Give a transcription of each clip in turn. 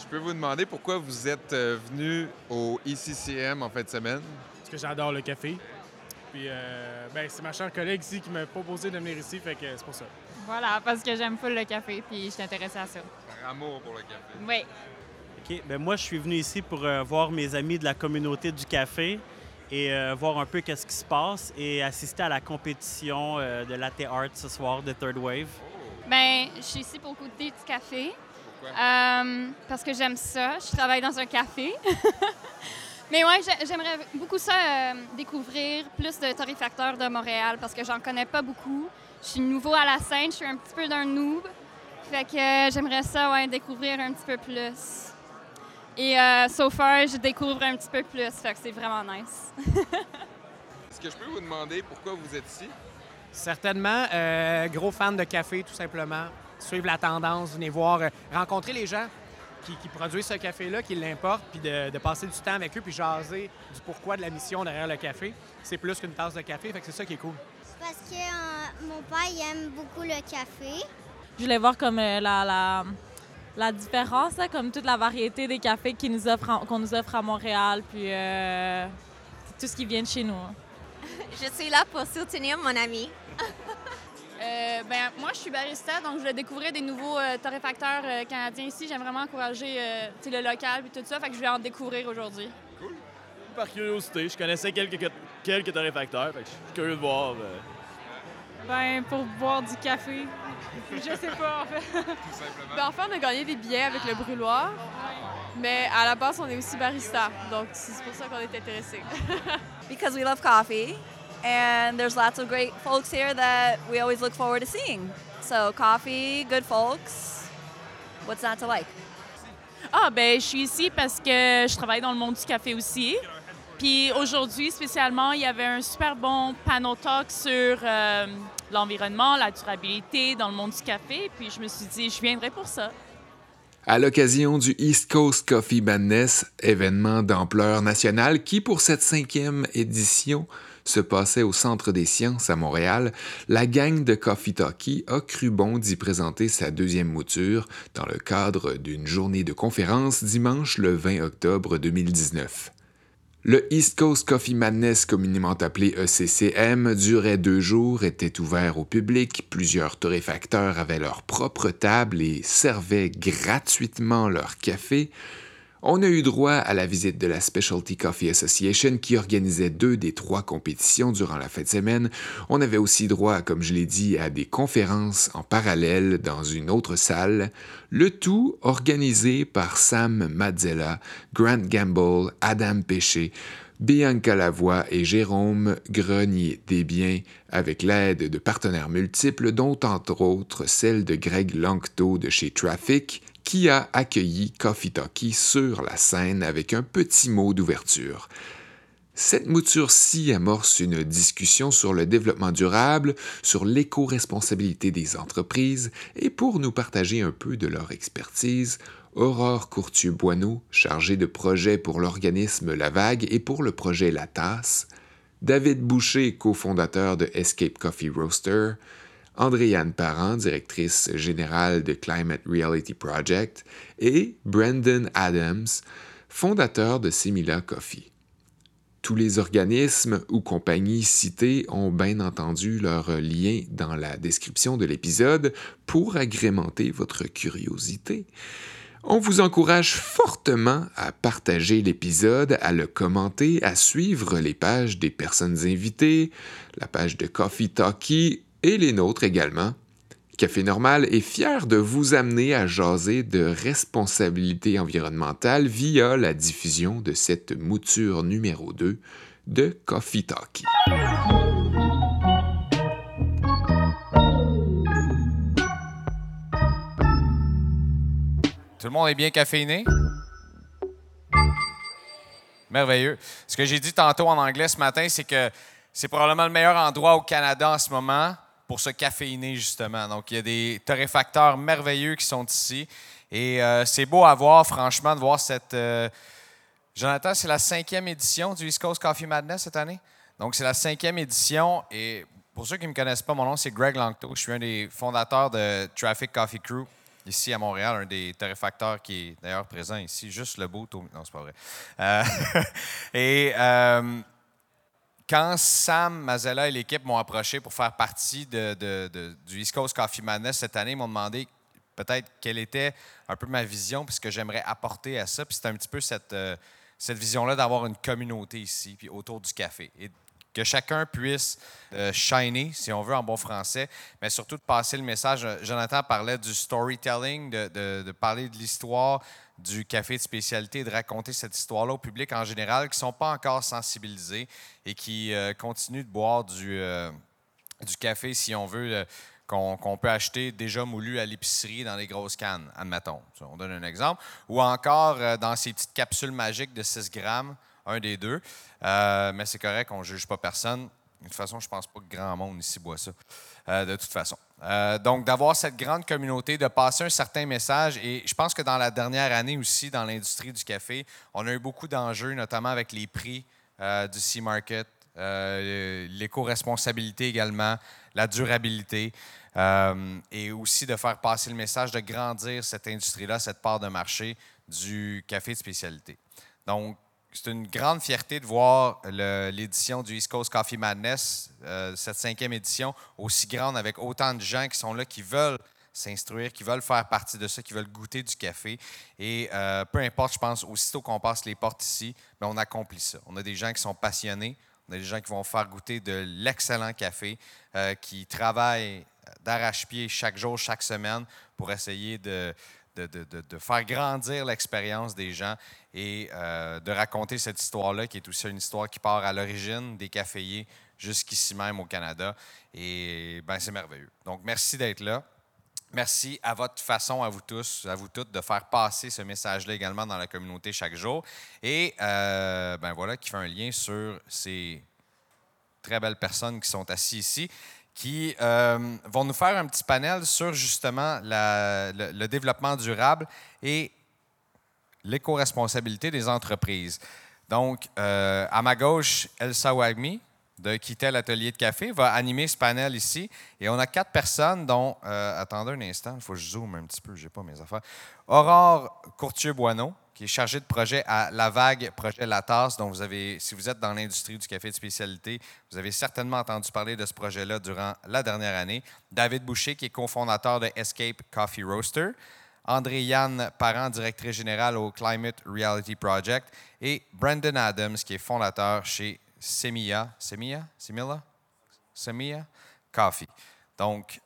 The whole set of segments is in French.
Je peux vous demander pourquoi vous êtes euh, venu au ICCM en fin de semaine? Parce que j'adore le café. Puis, euh, ben, c'est ma chère collègue ici qui m'a proposé de venir ici, fait que c'est pour ça. Voilà, parce que j'aime full le café, puis je suis intéressée à ça. Par amour pour le café. Oui. OK. Ben moi, je suis venu ici pour euh, voir mes amis de la communauté du café et euh, voir un peu qu'est-ce qui se passe et assister à la compétition euh, de latte art ce soir de Third Wave. Ben, je suis ici pour goûter du café. Pourquoi? Euh, parce que j'aime ça. Je travaille dans un café. Mais ouais, j'ai- j'aimerais beaucoup ça, euh, découvrir plus de torréfacteurs de Montréal parce que j'en connais pas beaucoup. Je suis nouveau à la scène, je suis un petit peu d'un noob. Fait que euh, j'aimerais ça, ouais, découvrir un petit peu plus. Et euh, so far, je découvre un petit peu plus. Fait que c'est vraiment nice. Est-ce que je peux vous demander pourquoi vous êtes ici? Certainement, euh, gros fan de café, tout simplement. Suivre la tendance, venir voir, euh, rencontrer les gens qui, qui produisent ce café-là, qui l'importent, puis de, de passer du temps avec eux, puis jaser du pourquoi de la mission derrière le café. C'est plus qu'une tasse de café, fait que c'est ça qui est cool. Parce que euh, mon père il aime beaucoup le café. Je voulais voir comme euh, la, la, la différence, là, comme toute la variété des cafés nous qu'on nous offre à Montréal, puis euh, tout ce qui vient de chez nous. hein. Je suis là pour soutenir mon ami. Euh, ben, moi, je suis barista, donc je voulais découvrir des nouveaux euh, torréfacteurs euh, canadiens ici. J'aime vraiment encourager euh, le local et tout ça, fait que je vais en découvrir aujourd'hui. Par curiosité, je connaissais quelques, quelques torréfacteurs, fait que je suis curieux de voir. euh, Ben, pour boire du café. Je sais pas, en fait. Tout simplement. Ben, enfin, on a gagné des billets avec le brûloir. Mais à la base, on est aussi barista. Donc, c'est pour ça qu'on est intéressés. Because we love coffee, and there's lots of great folks here that we always look forward to seeing. So, coffee, good folks. What's not to like? Ah, ben, je suis ici parce que je travaille dans le monde du café aussi. Puis aujourd'hui, spécialement, il y avait un super bon panel talk sur euh, l'environnement, la durabilité dans le monde du café. Puis je me suis dit, je viendrai pour ça. À l'occasion du East Coast Coffee Madness, événement d'ampleur nationale qui, pour cette cinquième édition, se passait au Centre des sciences à Montréal, la gang de Coffee Talkie a cru bon d'y présenter sa deuxième mouture dans le cadre d'une journée de conférence dimanche le 20 octobre 2019. Le East Coast Coffee Madness, communément appelé ECCM, durait deux jours, était ouvert au public, plusieurs torréfacteurs avaient leur propre table et servaient gratuitement leur café. On a eu droit à la visite de la Specialty Coffee Association qui organisait deux des trois compétitions durant la fin de semaine. On avait aussi droit, comme je l'ai dit, à des conférences en parallèle dans une autre salle, le tout organisé par Sam Mazzella, Grant Gamble, Adam Péché, Bianca Lavoie et Jérôme Grenier Desbiens, avec l'aide de partenaires multiples, dont entre autres celle de Greg Lanctot de chez Traffic, qui a accueilli Coffee Talkie sur la scène avec un petit mot d'ouverture. Cette mouture-ci amorce une discussion sur le développement durable, sur l'éco-responsabilité des entreprises, et pour nous partager un peu de leur expertise, Aurore Courtieu-Boineau, chargée de projet pour l'organisme La Vague et pour le projet La Tasse, David Boucher, cofondateur de Escape Coffee Roaster, Andréane Parent, directrice générale de Climate Reality Project, et Brandon Adams, fondateur de Simila Coffee. Tous les organismes ou compagnies cités ont bien entendu leur lien dans la description de l'épisode pour agrémenter votre curiosité. On vous encourage fortement à partager l'épisode, à le commenter, à suivre les pages des personnes invitées, la page de Coffee Talkie et les nôtres également. Café Normal est fier de vous amener à jaser de responsabilité environnementale via la diffusion de cette mouture numéro 2 de Coffee Talkie. Tout le monde est bien caféiné? Merveilleux. Ce que j'ai dit tantôt en anglais ce matin, c'est que c'est probablement le meilleur endroit au Canada en ce moment pour se caféiner, justement. Donc, il y a des torréfacteurs merveilleux qui sont ici. Et euh, c'est beau à voir, franchement, de voir cette. euh, Jonathan, c'est la cinquième édition du East Coast Coffee Madness cette année. Donc, c'est la cinquième édition. Et pour ceux qui ne me connaissent pas, mon nom, c'est Greg Langto. Je suis un des fondateurs de Traffic Coffee Crew. ici à Montréal, un des torréfacteurs qui est d'ailleurs présent ici, juste le beau Tommy. Non, c'est pas vrai. Euh, et quand Sam Mazella et l'équipe m'ont approché pour faire partie de, du East Coast Coffee Madness cette année, ils m'ont demandé peut-être quelle était un peu ma vision, puis ce que j'aimerais apporter à ça. Puis c'était un petit peu cette, euh, cette vision-là d'avoir une communauté ici, puis autour du café. Que chacun puisse euh, shiner, si on veut, en bon français, mais surtout de passer le message. Euh, Jonathan parlait du storytelling, de, parler de l'histoire du café de spécialité, de raconter cette histoire-là au public en général, qui ne sont pas encore sensibilisés et qui euh, continuent de boire du, euh, du café, si on veut, qu'on peut acheter déjà moulu à l'épicerie dans les grosses cannes, admettons. On donne un exemple. Ou encore dans ces petites capsules magiques de 6 grammes, un des deux. Euh, mais c'est correct, on ne juge pas personne. De toute façon, je ne pense pas que grand monde ici boit ça, euh, de toute façon. Euh, donc, d'avoir cette grande communauté, de passer un certain message. Et je pense que dans la dernière année aussi, dans l'industrie du café, on a eu beaucoup d'enjeux, notamment avec les prix du Sea Market, l'éco-responsabilité également, la durabilité, et aussi de faire passer le message de grandir cette industrie-là, cette part de marché du café de spécialité. Donc, c'est une grande fierté de voir l'édition du East Coast Coffee Madness, euh, cette cinquième édition, aussi grande avec autant de gens qui sont là, qui veulent s'instruire, qui veulent faire partie de ça, qui veulent goûter du café. Et euh, peu importe, je pense, aussitôt qu'on passe les portes ici, ben, on accomplit ça. On a des gens qui sont passionnés, on a des gens qui vont faire goûter de l'excellent café, euh, qui travaillent d'arrache-pied chaque jour, chaque semaine pour essayer de, de, faire grandir l'expérience des gens et euh, de raconter cette histoire-là, qui est aussi une histoire qui part à l'origine des caféiers jusqu'ici même au Canada. Et ben, c'est merveilleux. Donc, merci d'être là. Merci à votre façon, à vous tous, à vous toutes, de faire passer ce message-là également dans la communauté chaque jour. Et euh, ben voilà, qui fait un lien sur ces très belles personnes qui sont assises ici, qui euh, vont nous faire un petit panel sur justement le développement durable et l'éco-responsabilité des entreprises. Donc, euh, à ma gauche, Elsa Wagmi de Quitter l'atelier de café va animer ce panel ici. Et on a quatre personnes, dont, euh, attendez un instant, il faut que je zoome un petit peu, je n'ai pas mes affaires. Aurore Courtier-Boineau, qui est chargée de projet à La Vague, projet La Tasse, dont vous avez, si vous êtes dans l'industrie du café de spécialité, vous avez certainement entendu parler de ce projet-là durant la dernière année. David Boucher, qui est cofondateur de Escape Coffee Roaster. André-Yann Parent, directrice générale au Climate Reality Project. Et Brandon Adams, qui est fondateur chez Semilla. Semilla? Semilla? Semilla? Coffee. Donc,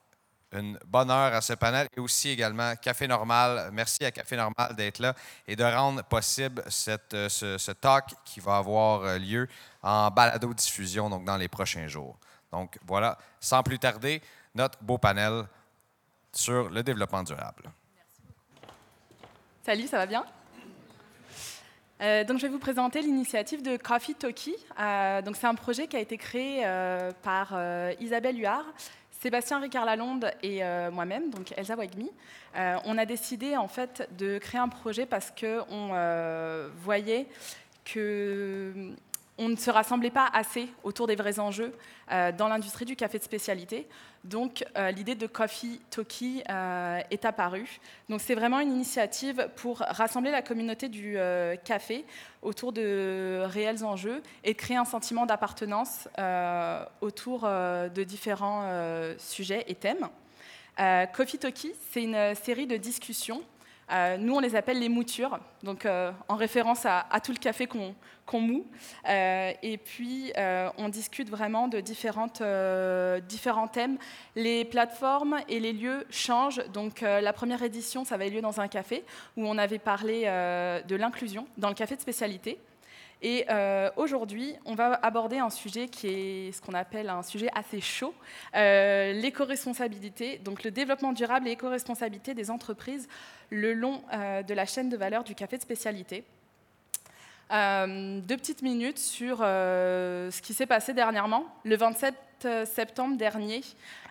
une bonne heure à ce panel et aussi également Café Normal. Merci à Café Normal d'être là et de rendre possible cette, euh, ce, talk qui va avoir euh, lieu en balado-diffusion donc dans les prochains jours. Donc voilà, sans plus tarder, notre beau panel sur le développement durable. Salut, ça va bien? Euh, donc, je vais vous présenter l'initiative de Coffee Talkie. Euh, c'est un projet qui a été créé euh, par Isabelle Huard, Sébastien Ricard Lalonde et moi-même, donc Elsa Wagmi. On a décidé en fait de créer un projet parce que on voyait que on ne se rassemblait pas assez autour des vrais enjeux dans l'industrie du café de spécialité. Donc euh, l'idée de Coffee Talkie euh, est apparue. Donc c'est vraiment une initiative pour rassembler la communauté du euh, café autour de réels enjeux et créer un sentiment d'appartenance autour de différents sujets et thèmes. Coffee Talkie, c'est une série de discussions. Euh, nous, on les appelle les moutures, donc euh, en référence à, tout le café qu'on qu'on moue. Euh, et puis, on discute vraiment de différentes, différents thèmes. Les plateformes et les lieux changent. Donc, la première édition, ça avait lieu dans un café où on avait parlé de l'inclusion dans le café de spécialité. Et euh, aujourd'hui, on va aborder un sujet qui est ce qu'on appelle un sujet assez chaud, euh, l'éco-responsabilité, donc le développement durable et l'éco-responsabilité des entreprises le long euh, de la chaîne de valeur du café de spécialité. Euh, deux petites minutes sur euh, ce qui s'est passé dernièrement. Le 27 septembre dernier,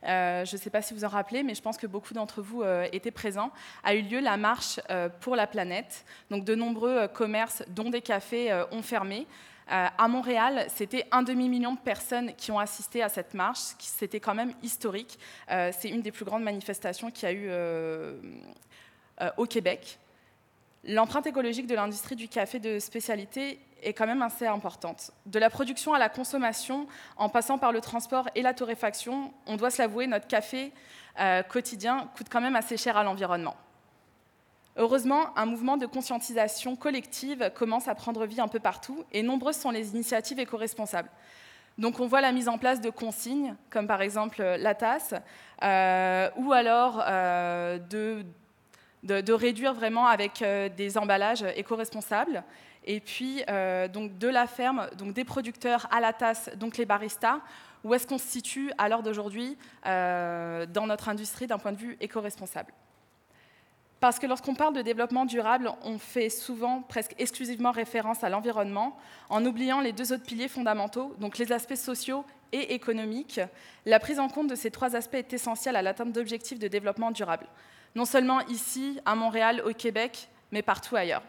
euh, je ne sais pas si vous en rappelez, mais je pense que beaucoup d'entre vous euh, étaient présents, a eu lieu la marche euh, pour la planète. Donc de nombreux euh, commerces, dont des cafés, euh, ont fermé. Euh, à Montréal, c'était un demi-million de personnes qui ont assisté à cette marche. C'était quand même historique. Euh, c'est une des plus grandes manifestations qu'il y a eu euh, au Québec. L'empreinte écologique de l'industrie du café de spécialité est quand même assez importante. De la production à la consommation, en passant par le transport et la torréfaction, on doit se l'avouer, notre café quotidien coûte quand même assez cher à l'environnement. Heureusement, un mouvement de conscientisation collective commence à prendre vie un peu partout et nombreuses sont les initiatives éco-responsables. Donc on voit la mise en place de consignes, comme par exemple la tasse, euh, ou alors euh, de, de, réduire vraiment avec euh, des emballages éco-responsables. Et puis donc de la ferme, donc des producteurs à la tasse, donc les baristas, où est-ce qu'on se situe à l'heure d'aujourd'hui dans notre industrie d'un point de vue éco-responsable? Parce que lorsqu'on parle de développement durable, on fait souvent presque exclusivement référence à l'environnement, en oubliant les deux autres piliers fondamentaux, donc les aspects sociaux et économiques. La prise en compte de ces trois aspects est essentielle à l'atteinte d'objectifs de développement durable, non seulement ici, à Montréal, au Québec, mais partout ailleurs.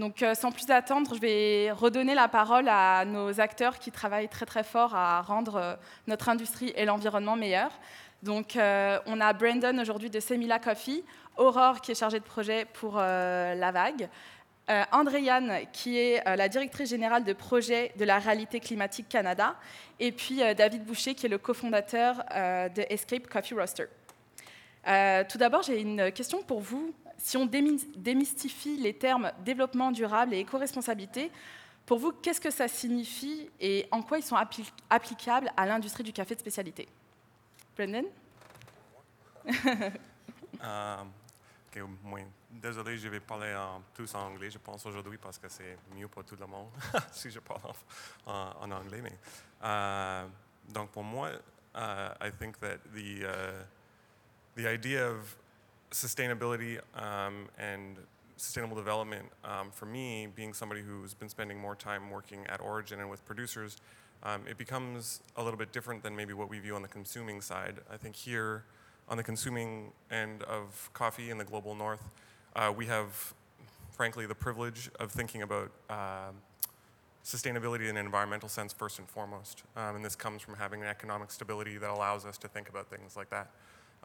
Donc, euh, sans plus attendre, je vais redonner la parole à nos acteurs qui travaillent très très fort à rendre euh, notre industrie et l'environnement meilleurs. Donc, euh, on a Brandon aujourd'hui de Semila Coffee. Aurore qui est chargée de projet pour La Vague, euh, Andréane qui est la directrice générale de projet de la réalité climatique Canada, et puis David Boucher qui est le cofondateur de Escape Coffee Roaster. Tout d'abord, j'ai une question pour vous. Si on démystifie les termes développement durable et éco-responsabilité, pour vous, qu'est-ce que ça signifie et en quoi ils sont applicables à l'industrie du café de spécialité? Brendan? Moi, désolé, je vais parler en, tous en anglais, je pense, aujourd'hui, parce que c'est mieux pour tout le monde si je parle en, en anglais. Donc, pour moi, uh, I think that the, the idea of sustainability um, and sustainable development, um, for me, being somebody who's been spending more time working at Origin and with producers, um, it becomes a little bit different than maybe what we view on the consuming side. I think here, on the consuming end of coffee in the global north, uh, we have, frankly, the privilege of thinking about uh, sustainability in an environmental sense first and foremost. Um, and this comes from having an economic stability that allows us to think about things like that.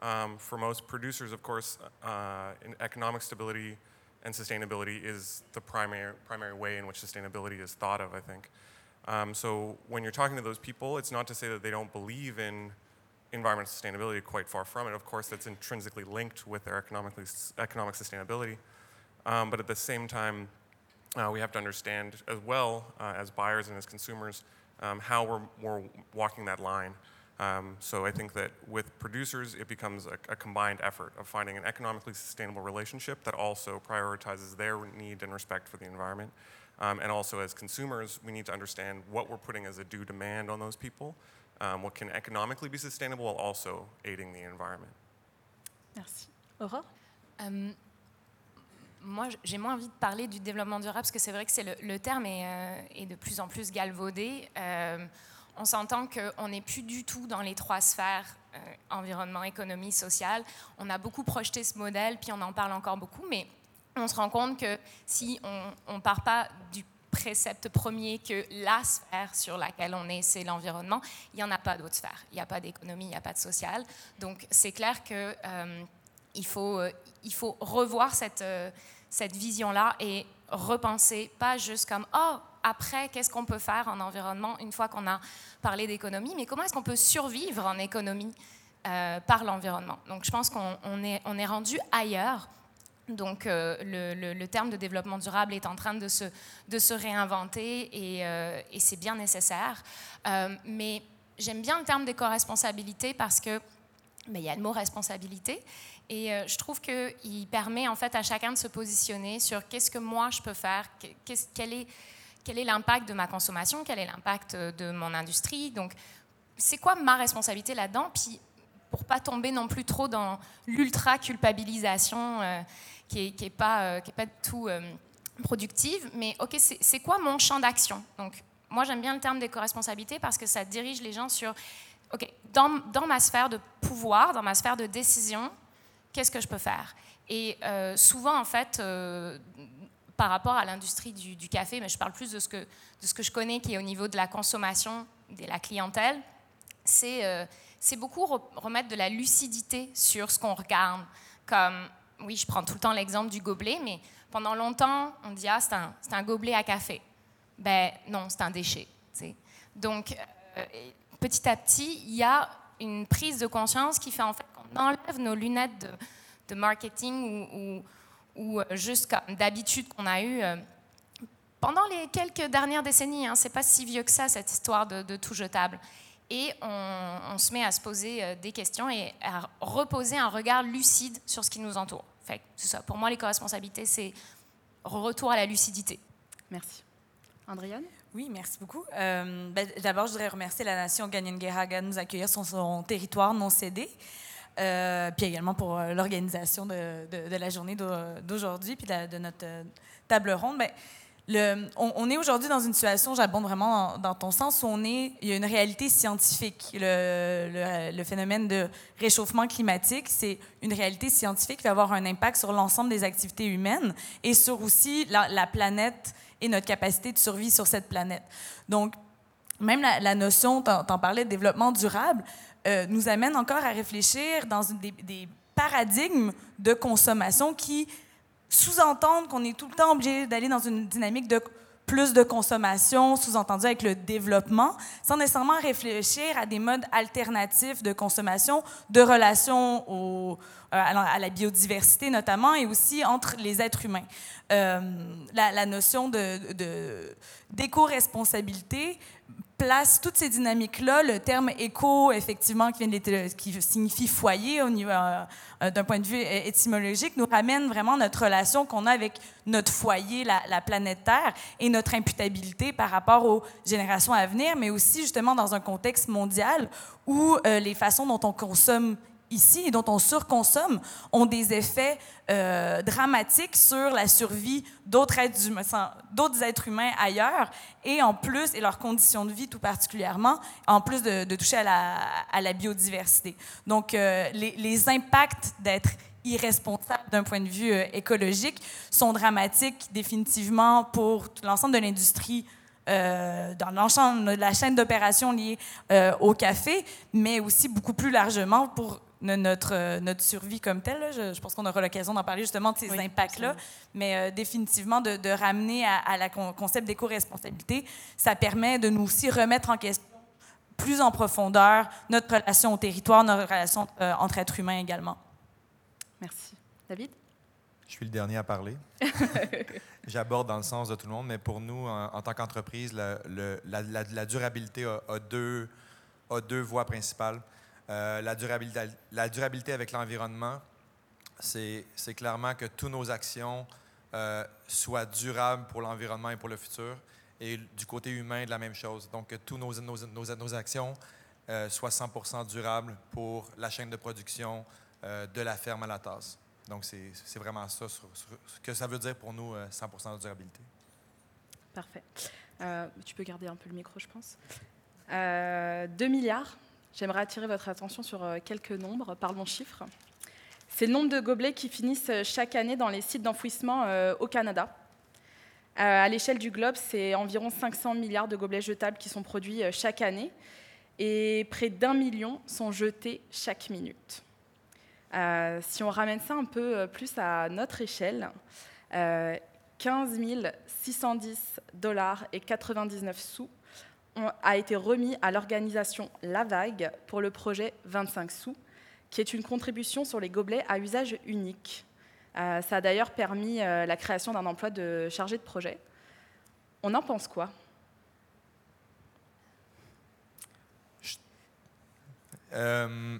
Um, for most producers, of course, uh, economic stability and sustainability is the primary, primary way in which sustainability is thought of, I think. Um, so when you're talking to those people, it's not to say that they don't believe in environmental sustainability, quite far from it. Of course, that's intrinsically linked with their economically, economic sustainability. Um, but at the same time, uh, we have to understand as well uh, as buyers and as consumers um, how we're, we're, walking that line. Um, so I think that with producers, it becomes a, a, combined effort of finding an economically sustainable relationship that also prioritizes their need and respect for the environment. Um, and also as consumers, we need to understand what we're putting as a due demand on those people um, what can economically be sustainable while also aiding the environment. Merci. Aurore um, moi, j'ai moins envie de parler du développement durable parce que c'est vrai que c'est le, le, terme est, euh, est, de plus en plus galvaudé. Euh, on s'entend qu'on n'est plus du tout dans les trois sphères euh, environnement, économie, sociale. On a beaucoup projeté ce modèle, puis on en parle encore beaucoup, mais on se rend compte que si on ne part pas du précepte premier que la sphère sur laquelle on est, c'est l'environnement. Il n'y en a pas d'autres sphères. Il n'y a pas d'économie, il n'y a pas de social. Donc c'est clair qu'il euh, faut, euh, il faut revoir cette, cette vision-là et repenser, pas juste comme, oh, après, qu'est-ce qu'on peut faire en environnement une fois qu'on a parlé d'économie, mais comment est-ce qu'on peut survivre en économie par l'environnement? Donc je pense qu'on est, rendu ailleurs donc euh, le, terme de développement durable est en train de se, réinventer et, euh, et c'est bien nécessaire. Euh, mais j'aime bien le terme d'éco-responsabilité parce que ben, il y a le mot responsabilité et je trouve qu'il permet en fait à chacun de se positionner sur qu'est-ce que moi je peux faire, quel est quel est l'impact de ma consommation, quel est l'impact de mon industrie. Donc c'est quoi ma responsabilité là-dedans? Puis pour pas tomber non plus trop dans l'ultra culpabilisation qui n'est est pas, euh, qui est pas tout euh, productive. Mais OK, c'est quoi mon champ d'action? Donc, moi, j'aime bien le terme d'éco-responsabilité parce que ça dirige les gens sur OK, dans, dans, ma sphère de pouvoir, dans ma sphère de décision, qu'est-ce que je peux faire? Et euh, souvent, en fait, par rapport à l'industrie du, café, mais je parle plus de ce, que, de ce que je connais qui est au niveau de la consommation, de la clientèle, c'est euh, beaucoup remettre de la lucidité sur ce qu'on regarde. Comme, oui, je prends tout le temps l'exemple du gobelet, mais pendant longtemps, on dit, ah, c'est un, un, gobelet à café. Ben non, c'est un déchet. Donc, euh, petit à petit, il y a une prise de conscience qui fait en fait qu'on enlève nos lunettes de, de marketing ou, ou, ou, juste d'habitude qu'on a eu euh, pendant les quelques dernières décennies. Hein, c'est pas si vieux que ça, cette histoire de, de tout jetable. Et on, on, se met à se poser euh, des questions et à reposer un regard lucide sur ce qui nous entoure. Fait ça. Pour moi, l'éco-responsabilité, c'est retour à la lucidité. Merci. Andriane oui, merci beaucoup. Euh, ben, D'abord, je voudrais remercier la nation Ganyangehaga de nous accueillir sur son territoire non cédé. Euh, puis également pour euh, l'organisation de, la journée d'aujourd'hui, puis de, notre euh, table ronde. Ben, le, on, est aujourd'hui dans une situation, j'abonde vraiment dans, ton sens, où on est, il y a une réalité scientifique. Le, phénomène de réchauffement climatique, c'est une réalité scientifique qui va avoir un impact sur l'ensemble des activités humaines et sur aussi la, la planète et notre capacité de survie sur cette planète. Donc, même la, notion, tu en, parlais, de développement durable, euh, nous amène encore à réfléchir dans des, paradigmes de consommation qui sous-entendent qu'on est tout le temps obligé d'aller dans une dynamique de plus de consommation, sous-entendu avec le développement, sans nécessairement réfléchir à des modes alternatifs de consommation, de relation au, euh, à la biodiversité notamment, et aussi entre les êtres humains. Euh, la, notion d'éco-responsabilité place toutes ces dynamiques-là, le terme éco, effectivement, qui, vient qui signifie foyer au niveau euh, euh, d'un point de vue étymologique, nous ramène vraiment notre relation qu'on a avec notre foyer, la, planète Terre, et notre imputabilité par rapport aux générations à venir, mais aussi justement dans un contexte mondial où les façons dont on consomme ici et dont on surconsomme ont des effets euh, dramatiques sur la survie d'autres êtres, êtres humains ailleurs et en plus, et leurs conditions de vie tout particulièrement, en plus de, toucher à la, biodiversité. Donc, euh, les, impacts d'être irresponsable d'un point de vue euh, écologique sont dramatiques définitivement pour l'ensemble de l'industrie euh, dans l'ensemble de la chaîne d'opération liée au café, mais aussi beaucoup plus largement pour notre, euh, notre survie comme telle. Je, pense qu'on aura l'occasion d'en parler justement de ces impacts-là. Mais euh, définitivement, de, de, ramener à, à la concept d'éco-responsabilité, ça permet de nous aussi remettre en question plus en profondeur notre relation au territoire, notre relation euh, entre êtres humains également. Merci. David? Je suis le dernier à parler. J'aborde dans le sens de tout le monde, mais pour nous, en, tant qu'entreprise, la, durabilité a, deux, voies principales. Euh, la, durabilité, avec l'environnement, c'est clairement que toutes nos actions euh, soient durables pour l'environnement et pour le futur. Et du côté humain, de la même chose. Donc, que toutes nos, actions euh, soient 100 durables pour la chaîne de production de la ferme à la tasse. Donc, c'est vraiment ça, ce que ça veut dire pour nous, 100 de durabilité. Parfait. tu peux garder un peu le micro, je pense. 2 milliards J'aimerais attirer votre attention sur euh, quelques nombres. Parlons chiffres. C'est le nombre de gobelets qui finissent euh, chaque année dans les sites d'enfouissement euh, au Canada. À l'échelle du globe, c'est environ 500 milliards de gobelets jetables qui sont produits chaque année et près d'un million sont jetés chaque minute. Si on ramène ça un peu plus à notre échelle, 15 610 dollars et 99 sous a été remis à l'organisation La Vague pour le projet 25 sous, qui est une contribution sur les gobelets à usage unique. Euh, ça a d'ailleurs permis euh, la création d'un emploi de chargé de projet. On en pense quoi? Euh,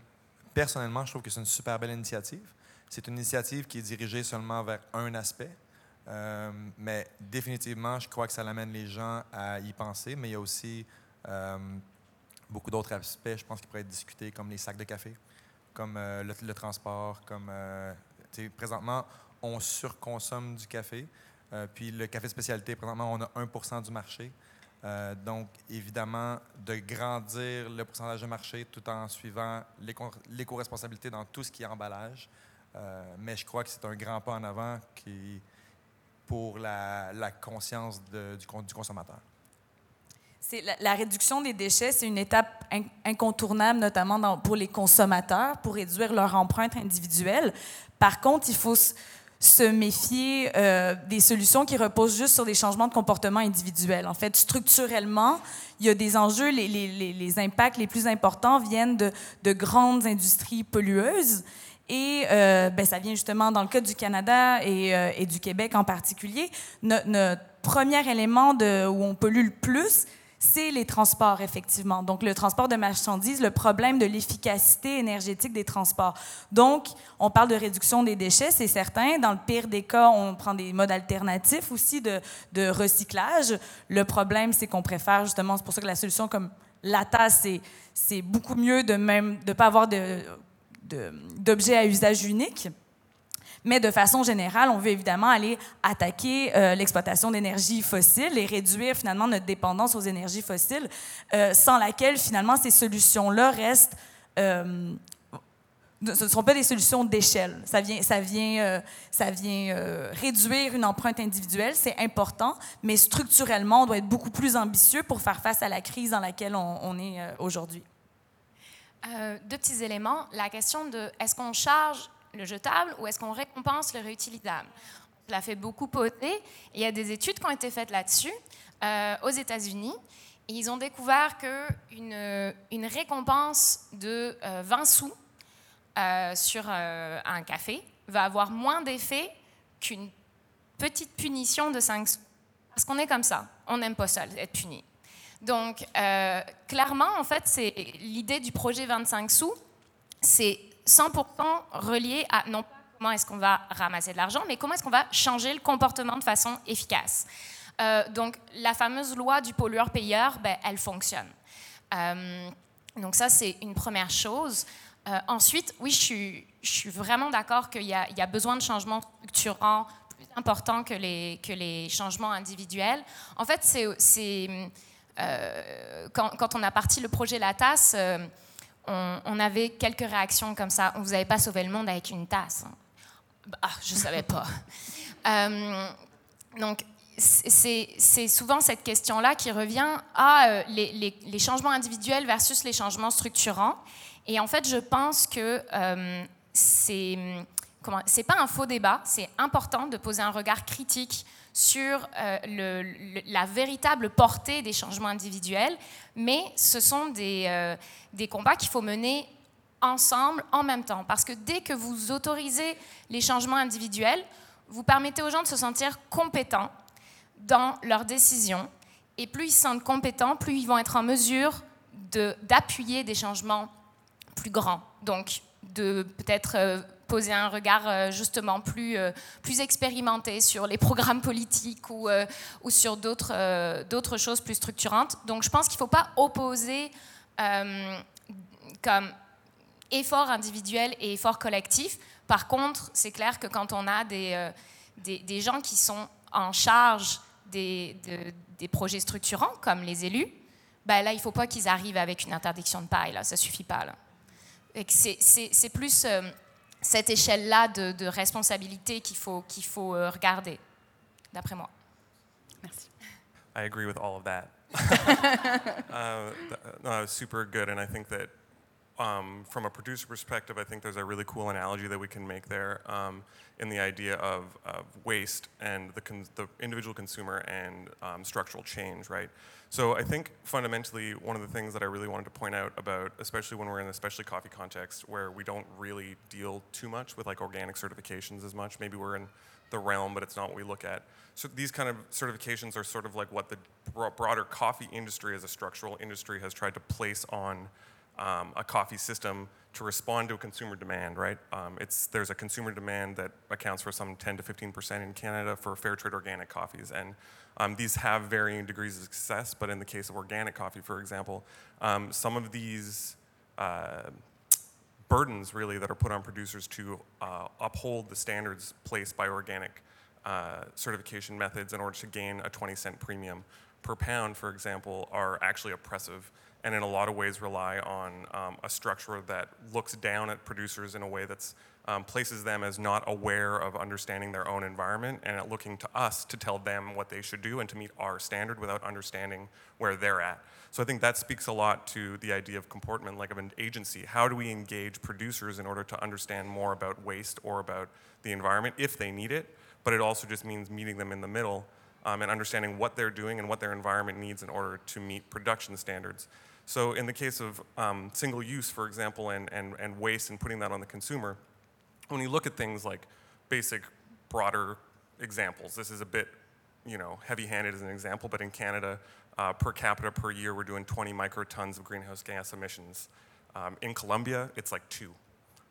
Personnellement, je trouve que c'est une super belle initiative. C'est une initiative qui est dirigée seulement vers un aspect, euh, mais définitivement, je crois que ça amène les gens à y penser, mais il y a aussi euh, beaucoup d'autres aspects, je pense, qui pourraient être discutés, comme les sacs de café, comme euh, le, transport, comme présentement, on surconsomme du café. puis le café spécialité, présentement, on a 1 du marché. Donc, évidemment, de grandir le pourcentage de marché tout en suivant l'éco-responsabilité dans tout ce qui est emballage. mais je crois que c'est un grand pas en avant pour la, conscience du, con- du consommateur. La, la réduction des déchets, c'est une étape in- incontournable, notamment pour les consommateurs, pour réduire leur empreinte individuelle. Par contre, il faut se méfier euh, des solutions qui reposent juste sur des changements de comportement individuels. En fait, structurellement, il y a des enjeux, les, les- impacts les plus importants viennent de, de grandes industries pollueuses. Et euh, ben, ça vient justement dans le cas du Canada et, euh, du Québec en particulier. No- notre premier élément de, où on pollue le plus, c'est les transports, effectivement. Donc, le transport de marchandises, le problème de l'efficacité énergétique des transports. Donc, on parle de réduction des déchets, c'est certain. Dans le pire des cas, on prend des modes alternatifs aussi de, recyclage. Le problème, c'est qu'on préfère justement, c'est pour ça que la solution comme la tasse, c'est, beaucoup mieux de même de pas avoir de, de- d'objets à usage unique. Mais de façon générale, on veut évidemment aller attaquer euh, l'exploitation d'énergie fossiles et réduire finalement notre dépendance aux énergies fossiles, euh, sans laquelle finalement ces solutions-là restent. euh, ce ne seront pas des solutions d'échelle. Ça vient, ça vient, ça vient réduire une empreinte individuelle, c'est important, mais structurellement, on doit être beaucoup plus ambitieux pour faire face à la crise dans laquelle on, est aujourd'hui. Deux petits éléments. La question de est-ce qu'on charge le jetable ou est-ce qu'on récompense le réutilisable? On l'a fait beaucoup poter. Il y a des études qui ont été faites là-dessus euh, aux États-Unis. Ils ont découvert qu'une une récompense de euh, 20 sous euh, sur euh, un café va avoir moins d'effet qu'une petite punition de 5 sous. Parce qu'on est comme ça. On n'aime pas ça, être puni. Donc, euh, clairement, en fait, c'est l'idée du projet 25 sous, c'est 100% relié à non pas comment est-ce qu'on va ramasser de l'argent, mais comment est-ce qu'on va changer le comportement de façon efficace. Euh, donc, la fameuse loi du pollueur-payeur, ben, elle fonctionne. Euh, donc, ça, c'est une première chose. Euh, ensuite, oui, je suis, vraiment d'accord qu'il y, a- besoin de changements structurants plus importants que les, que les changements individuels. En fait, c'est, quand, quand on a parti le projet La Tasse, on, on avait quelques réactions comme ça. Vous n'avez pas sauvé le monde avec une tasse. Bah, je ne savais pas. Euh, donc, c'est souvent cette question-là qui revient à euh, les, les- les changements individuels versus les changements structurants. Et en fait, je pense que euh, c'est c'est pas un faux débat. C'est important de poser un regard critique sur euh, la véritable portée des changements individuels, mais ce sont des, euh, des combats qu'il faut mener ensemble, en même temps. Parce que dès que vous autorisez les changements individuels, vous permettez aux gens de se sentir compétents dans leurs décisions. Et plus ils se sentent compétents, plus ils vont être en mesure d'appuyer des changements plus grands. Donc, de peut-être euh, poser un regard euh, justement plus, euh, plus expérimenté sur les programmes politiques ou, euh, ou sur d'autres d'autres choses plus structurantes. Donc, je pense qu'il ne faut pas opposer comme effort individuel et effort collectif. Par contre, c'est clair que quand on a des, des, gens qui sont en charge des, de- des projets structurants, comme les élus, ben là, il ne faut pas qu'ils arrivent avec une interdiction de paille. Là. Ça ne suffit pas. C'est c'est- plus cette échelle-là de, de responsabilité qu'il faut, qu'il faut euh, regarder, d'après moi. I agree with all of that. uh, th- no, it's super good, and I think that um, from a producer perspective, I think there's a really cool analogy that we can make there um, in the idea of, of waste and the, con- the individual consumer and um, structural change, right? So I think fundamentally, one of the things that I really wanted to point out about, especially when we're in a specialty coffee context where we don't really deal too much with like organic certifications as much, maybe we're in the realm, but it's not what we look at. So these kind of certifications are sort of like what the bro- broader coffee industry as a structural industry has tried to place on um, a coffee system to respond to a consumer demand, right? Um, it's, there's a consumer demand that accounts for some 10 to 15% in Canada for fair trade organic coffees. And um, these have varying degrees of success, but in the case of organic coffee, for example, um, some of these uh, burdens really that are put on producers to uh, uphold the standards placed by organic uh, certification methods in order to gain a 20 cent premium per pound, for example, are actually oppressive and in a lot of ways rely on um, a structure that looks down at producers in a way that's um, places them as not aware of understanding their own environment and at looking to us to tell them what they should do and to meet our standard without understanding where they're at. So I think that speaks a lot to the idea of comportment, like of an agency. How do we engage producers in order to understand more about waste or about the environment if they need it? But it also just means meeting them in the middle um, and understanding what they're doing and what their environment needs in order to meet production standards. So in the case of um, single use, for example, and, and, and waste and putting that on the consumer, when you look at things like basic, broader examples, this is a bit, you know, heavy-handed as an example, but in Canada, uh, per capita per year, we're doing 20 microtons of greenhouse gas emissions. Um, in Colombia, it's like two.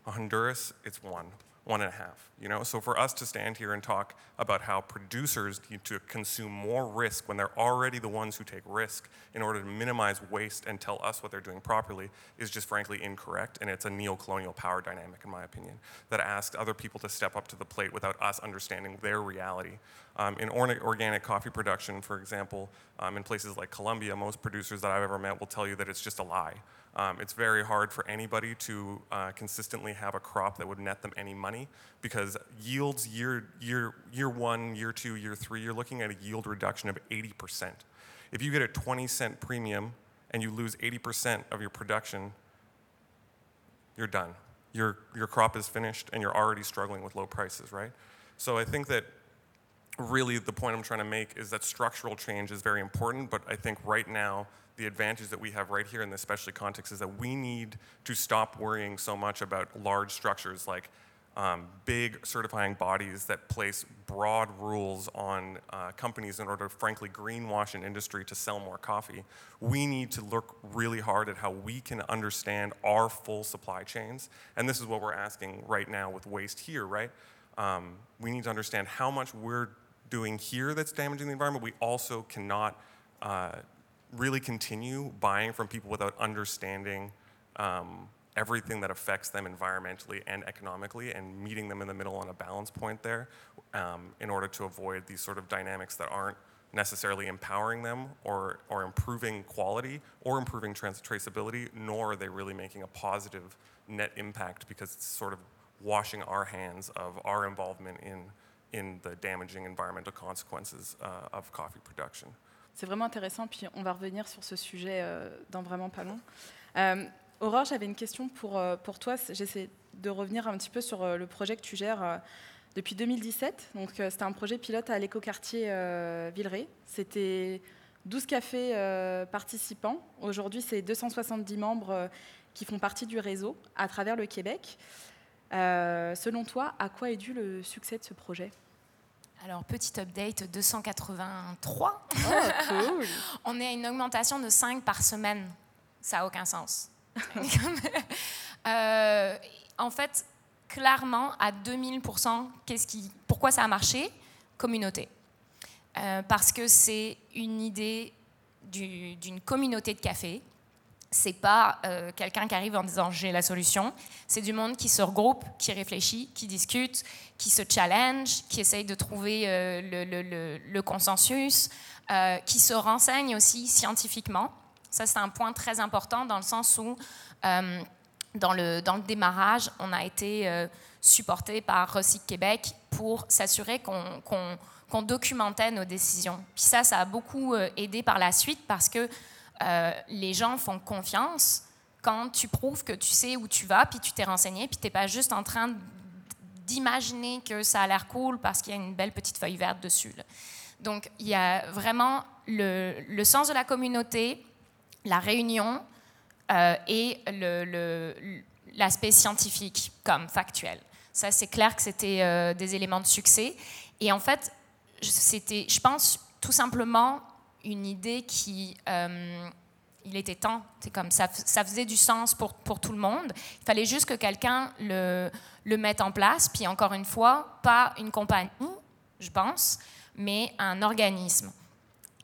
Honduras, it's one one and a half. You know, so for us to stand here and talk about how producers need to consume more risk when they're already the ones who take risk in order to minimize waste and tell us what they're doing properly is just frankly incorrect, and it's a neo-colonial power dynamic, in my opinion, that asks other people to step up to the plate without us understanding their reality. Um, in or- organic coffee production, for example, um, in places like Colombia, most producers that I've ever met will tell you that it's just a lie. Um, it's very hard for anybody to uh, consistently have a crop that would net them any money because yields year, year, year one, year two, year three, you're looking at a yield reduction of 80%. If you get a 20 cent premium and you lose 80% of your production, you're done. Your, your crop is finished and you're already struggling with low prices, right? So I think that really the point I'm trying to make is that structural change is very important, but I think right now the advantage that we have right here in this specialty context is that we need to stop worrying so much about large structures like um, big certifying bodies that place broad rules on uh, companies in order to frankly greenwash an industry to sell more coffee. We need to look really hard at how we can understand our full supply chains. And this is what we're asking right now with waste here, right? Um, we need to understand how much we're doing here that's damaging the environment. We also cannot uh, really continue buying from people without understanding um, everything that affects them environmentally and economically and meeting them in the middle on a balance point there um, in order to avoid these sort of dynamics that aren't necessarily empowering them or, or improving quality or improving trans- traceability, nor are they really making a positive net impact because it's sort of washing our hands of our involvement in, in the damaging environmental consequences uh, of coffee production. C'est vraiment intéressant, puis on va revenir sur ce sujet euh, dans vraiment pas long. Euh, Aurore, j'avais une question pour, euh, pour toi. J'essaie de revenir un petit peu sur euh, le projet que tu gères depuis 2017. Donc, c'était un projet pilote à l'écoquartier euh, Villeray. C'était 12 cafés participants. Aujourd'hui, c'est 270 membres qui font partie du réseau à travers le Québec. Selon toi, à quoi est dû le succès de ce projet? Alors, petit update, 283. Oh, cool. On est à une augmentation de 5 par semaine. Ça n'a aucun sens. Euh, en fait, clairement, à 2000%, qu'est-ce qui, pourquoi ça a marché? Communauté. Euh, parce que c'est une idée du- d'une communauté de café. C'est pas euh, quelqu'un qui arrive en disant j'ai la solution. C'est du monde qui se regroupe, qui réfléchit, qui discute, qui se challenge, qui essaye de trouver euh, le, consensus, euh, qui se renseigne aussi scientifiquement. Ça, c'est un point très important dans le sens où, dans, le, dans le démarrage, on a été supporté par Recyc Québec pour s'assurer qu'on qu'on- qu'on documentait nos décisions. Puis ça, ça a beaucoup aidé par la suite parce que euh, les gens font confiance quand tu prouves que tu sais où tu vas, puis tu t'es renseigné, puis tu n'es pas juste en train d'imaginer que ça a l'air cool parce qu'il y a une belle petite feuille verte dessus. Donc, il y a vraiment le, sens de la communauté, la réunion euh, et l'aspect scientifique comme factuel. Ça, c'est clair que c'était euh, des éléments de succès. Et en fait, c'était, je pense, tout simplement une idée qui... euh, il était temps, c'est comme ça, ça faisait du sens pour, pour tout le monde. Il fallait juste que quelqu'un le, le mette en place. Puis encore une fois, pas une compagnie, je pense, mais un organisme.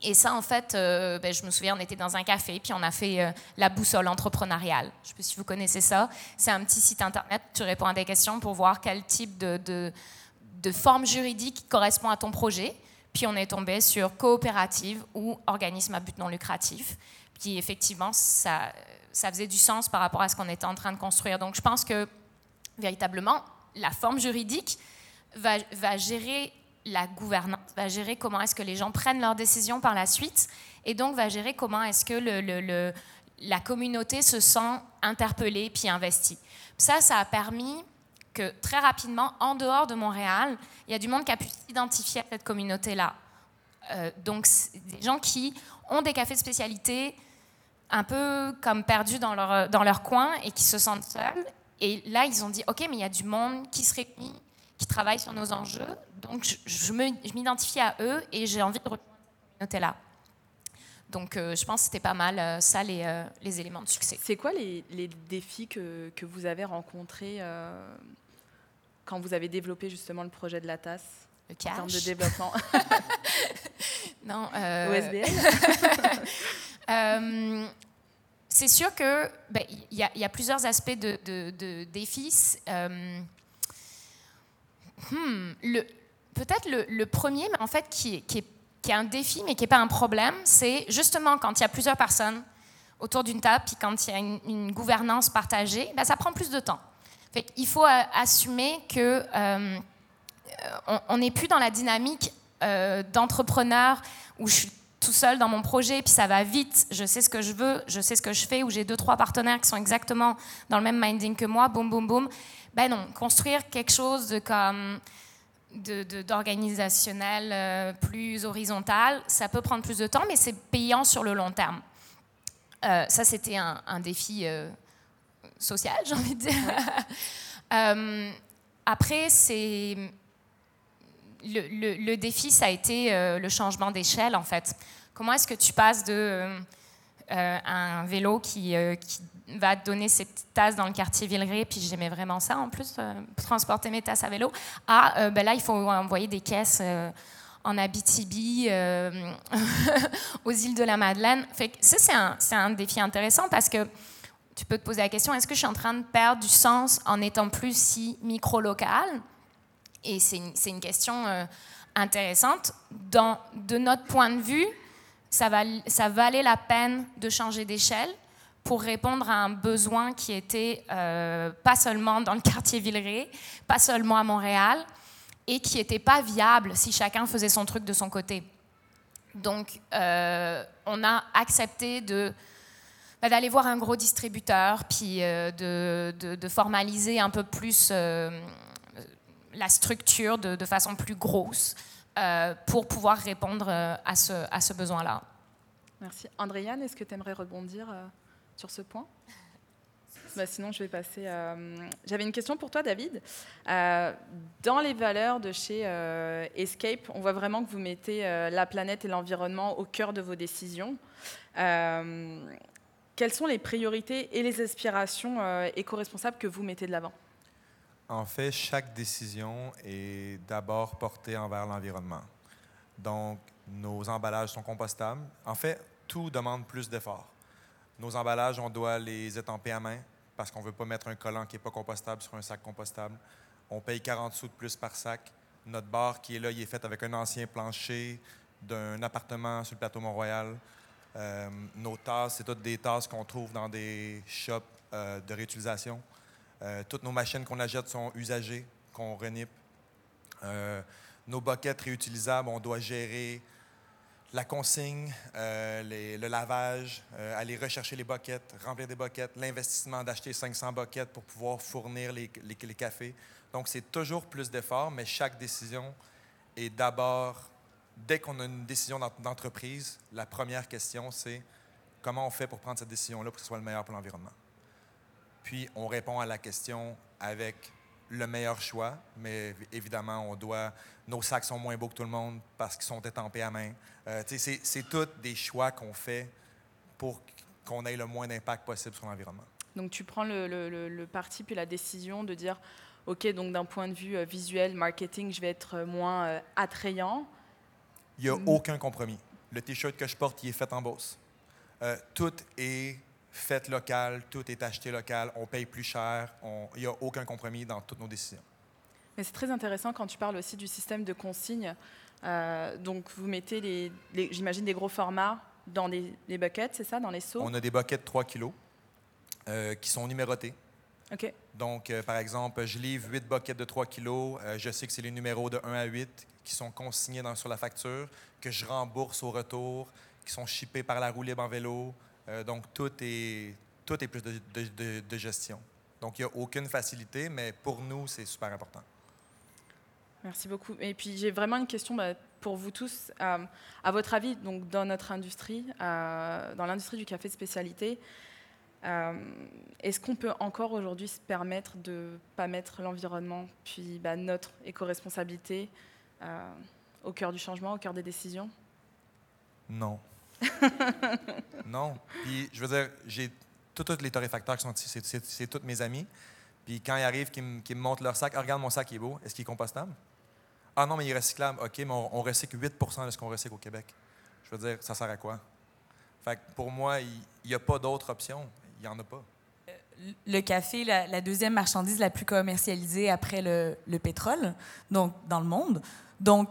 Et ça, en fait, euh, ben, je me souviens, on était dans un café, puis on a fait euh, la boussole entrepreneuriale. Je ne sais pas si vous connaissez ça. C'est un petit site internet, tu réponds à des questions pour voir quel type de, de, de forme juridique correspond à ton projet. Puis on est tombé sur coopérative ou organisme à but non lucratif. Puis effectivement, ça, ça faisait du sens par rapport à ce qu'on était en train de construire. Donc je pense que véritablement, la forme juridique va, gérer la gouvernance, va gérer comment est-ce que les gens prennent leurs décisions par la suite, et donc va gérer comment est-ce que la communauté se sent interpellée puis investie. Ça, ça a permis que très rapidement, en dehors de Montréal, il y a du monde qui a pu s'identifier à cette communauté-là. Euh, donc, des gens qui ont des cafés de spécialité un peu comme perdus dans leur, dans leur coin et qui se sentent seuls. Et là, ils ont dit, OK, mais il y a du monde qui se réunit, qui travaille sur nos enjeux. Donc, je, je m'identifie à eux et j'ai envie de rejoindre cette communauté-là. Donc, euh, je pense que c'était pas mal euh, ça, les, euh, les, éléments de succès. C'est quoi les, les, défis que, que, vous avez rencontrés euh, quand vous avez développé justement le projet de la tasse le cash. En termes de développement Non. OSBL C'est sûr que ben, y, a, y, a plusieurs aspects de, de, de défis. Hmm, Peut-être le, le, premier, mais en fait, qui, qui est qui est un défi, mais qui n'est pas un problème, c'est justement quand il y a plusieurs personnes autour d'une table, puis quand il y a une, une gouvernance partagée, ben, ça prend plus de temps. Il faut euh, assumer que euh, on n'est plus dans la dynamique euh, d'entrepreneur où je suis tout seul dans mon projet, puis ça va vite, je sais ce que je veux, je sais ce que je fais, où j'ai deux, trois partenaires qui sont exactement dans le même minding que moi, boum, boum, boum. Ben non, construire quelque chose de comme d'organisationnel euh, plus horizontal, ça peut prendre plus de temps, mais c'est payant sur le long terme. Ça, c'était un, un, défi euh, social, j'ai envie de dire. Ouais. après, c'est le, le, le, défi, ça a été le changement d'échelle, en fait. Comment est-ce que tu passes de un vélo qui, qui va donner ses tasses dans le quartier Villeray, puis j'aimais vraiment ça en plus, euh, transporter mes tasses à vélo. Euh, ben là, il faut envoyer des caisses euh, en Abitibi, euh, aux îles de la Madeleine. Fait que ça, c'est un, un, défi intéressant parce que tu peux te poser la question est-ce que je suis en train de perdre du sens en étant plus si micro-local? Et c'est une, une, question intéressante. Dans, de notre point de vue, ça, va, ça valait la peine de changer d'échelle pour répondre à un besoin qui était euh, pas seulement dans le quartier Villeray, pas seulement à Montréal, et qui n'était pas viable si chacun faisait son truc de son côté. Donc, euh, on a accepté de bah, d'aller voir un gros distributeur, puis euh, de, de, formaliser un peu plus euh, la structure de, façon plus grosse euh, pour pouvoir répondre à ce, à ce besoin-là. Merci. Andréane, est-ce que tu aimerais rebondir sur ce point? Bah, Sinon, je vais passer. J'avais une question pour toi, David. Dans les valeurs de chez Escape, on voit vraiment que vous mettez la planète et l'environnement au cœur de vos décisions. Quelles sont les priorités et les aspirations éco-responsables que vous mettez de l'avant? En fait, chaque décision est d'abord portée envers l'environnement. Donc, nos emballages sont compostables. En fait, tout demande plus d'efforts. Nos emballages, on doit les étamper à main parce qu'on ne veut pas mettre un collant qui n'est pas compostable sur un sac compostable. On paye 40 sous de plus par sac. Notre bar qui est là, il est fait avec un ancien plancher d'un appartement sur le plateau Mont-Royal. Euh, nos tasses, c'est toutes des tasses qu'on trouve dans des shops euh, de réutilisation. Euh, toutes nos machines qu'on achète sont usagées, qu'on renipe. Nos boquettes réutilisables, on doit gérer la consigne, le lavage, aller rechercher les boquettes, remplir des boquettes, l'investissement d'acheter 500 boquettes pour pouvoir fournir les cafés. Donc, c'est toujours plus d'efforts, mais chaque décision est d'abord, dès qu'on a une décision d'entreprise, la première question, c'est comment on fait pour prendre cette décision-là pour que ce soit le meilleur pour l'environnement? Puis, on répond à la question avec le meilleur choix, mais évidemment, on doit. Nos sacs sont moins beaux que tout le monde parce qu'ils sont étampés à main. Euh, c'est tous des choix qu'on fait pour qu'on ait le moins d'impact possible sur l'environnement. Donc, tu prends le, parti puis la décision de dire OK, donc d'un point de vue euh, visuel, marketing, je vais être moins euh, attrayant. Il n'y a mmh. aucun compromis. Le T-shirt que je porte, il est fait en Beauce. Euh, tout est fait local, tout est acheté local, on paye plus cher, il n'y a aucun compromis dans toutes nos décisions. Mais c'est très intéressant quand tu parles aussi du système de consigne. Euh, donc vous mettez, les, les j'imagine, des gros formats dans les, les buckets, c'est ça, dans les seaux? On a des buckets 3 kilos euh, qui sont numérotés. Donc, euh, par exemple, je livre 8 buckets de 3 kilos. euh, je sais que c'est les numéros de 1 à 8 qui sont consignés dans- sur la facture, que je rembourse au retour, qui sont shippés par la roue libre en vélo. Euh, donc, tout est, tout est plus de, de- de- de gestion. Donc, il n'y a aucune facilité, mais pour nous, c'est super important. Merci beaucoup. Et puis j'ai vraiment une question bah, pour vous tous. À votre avis, donc dans notre industrie, dans l'industrie du café de spécialité, euh, est-ce qu'on peut encore aujourd'hui se permettre de ne pas mettre l'environnement, puis bah, notre éco-responsabilité euh, au cœur du changement, au cœur des décisions? Non. non. Puis, je veux dire, j'ai tous les torréfacteurs qui sont ici, c'est- tous mes amis. Puis, quand ils arrivent, qu'ils me, me montrent leur sac, Ah, regarde mon sac, il est beau. Est-ce qu'il est compostable? Ah non, mais il est recyclable. OK, mais on, on recycle 8% de ce qu'on recycle au Québec. Je veux dire, ça sert à quoi? Fait que pour moi, il n'y a pas d'autre option. Il n'y en a pas. le café, la, la deuxième marchandise la plus commercialisée après le, le pétrole, donc dans le monde. Donc,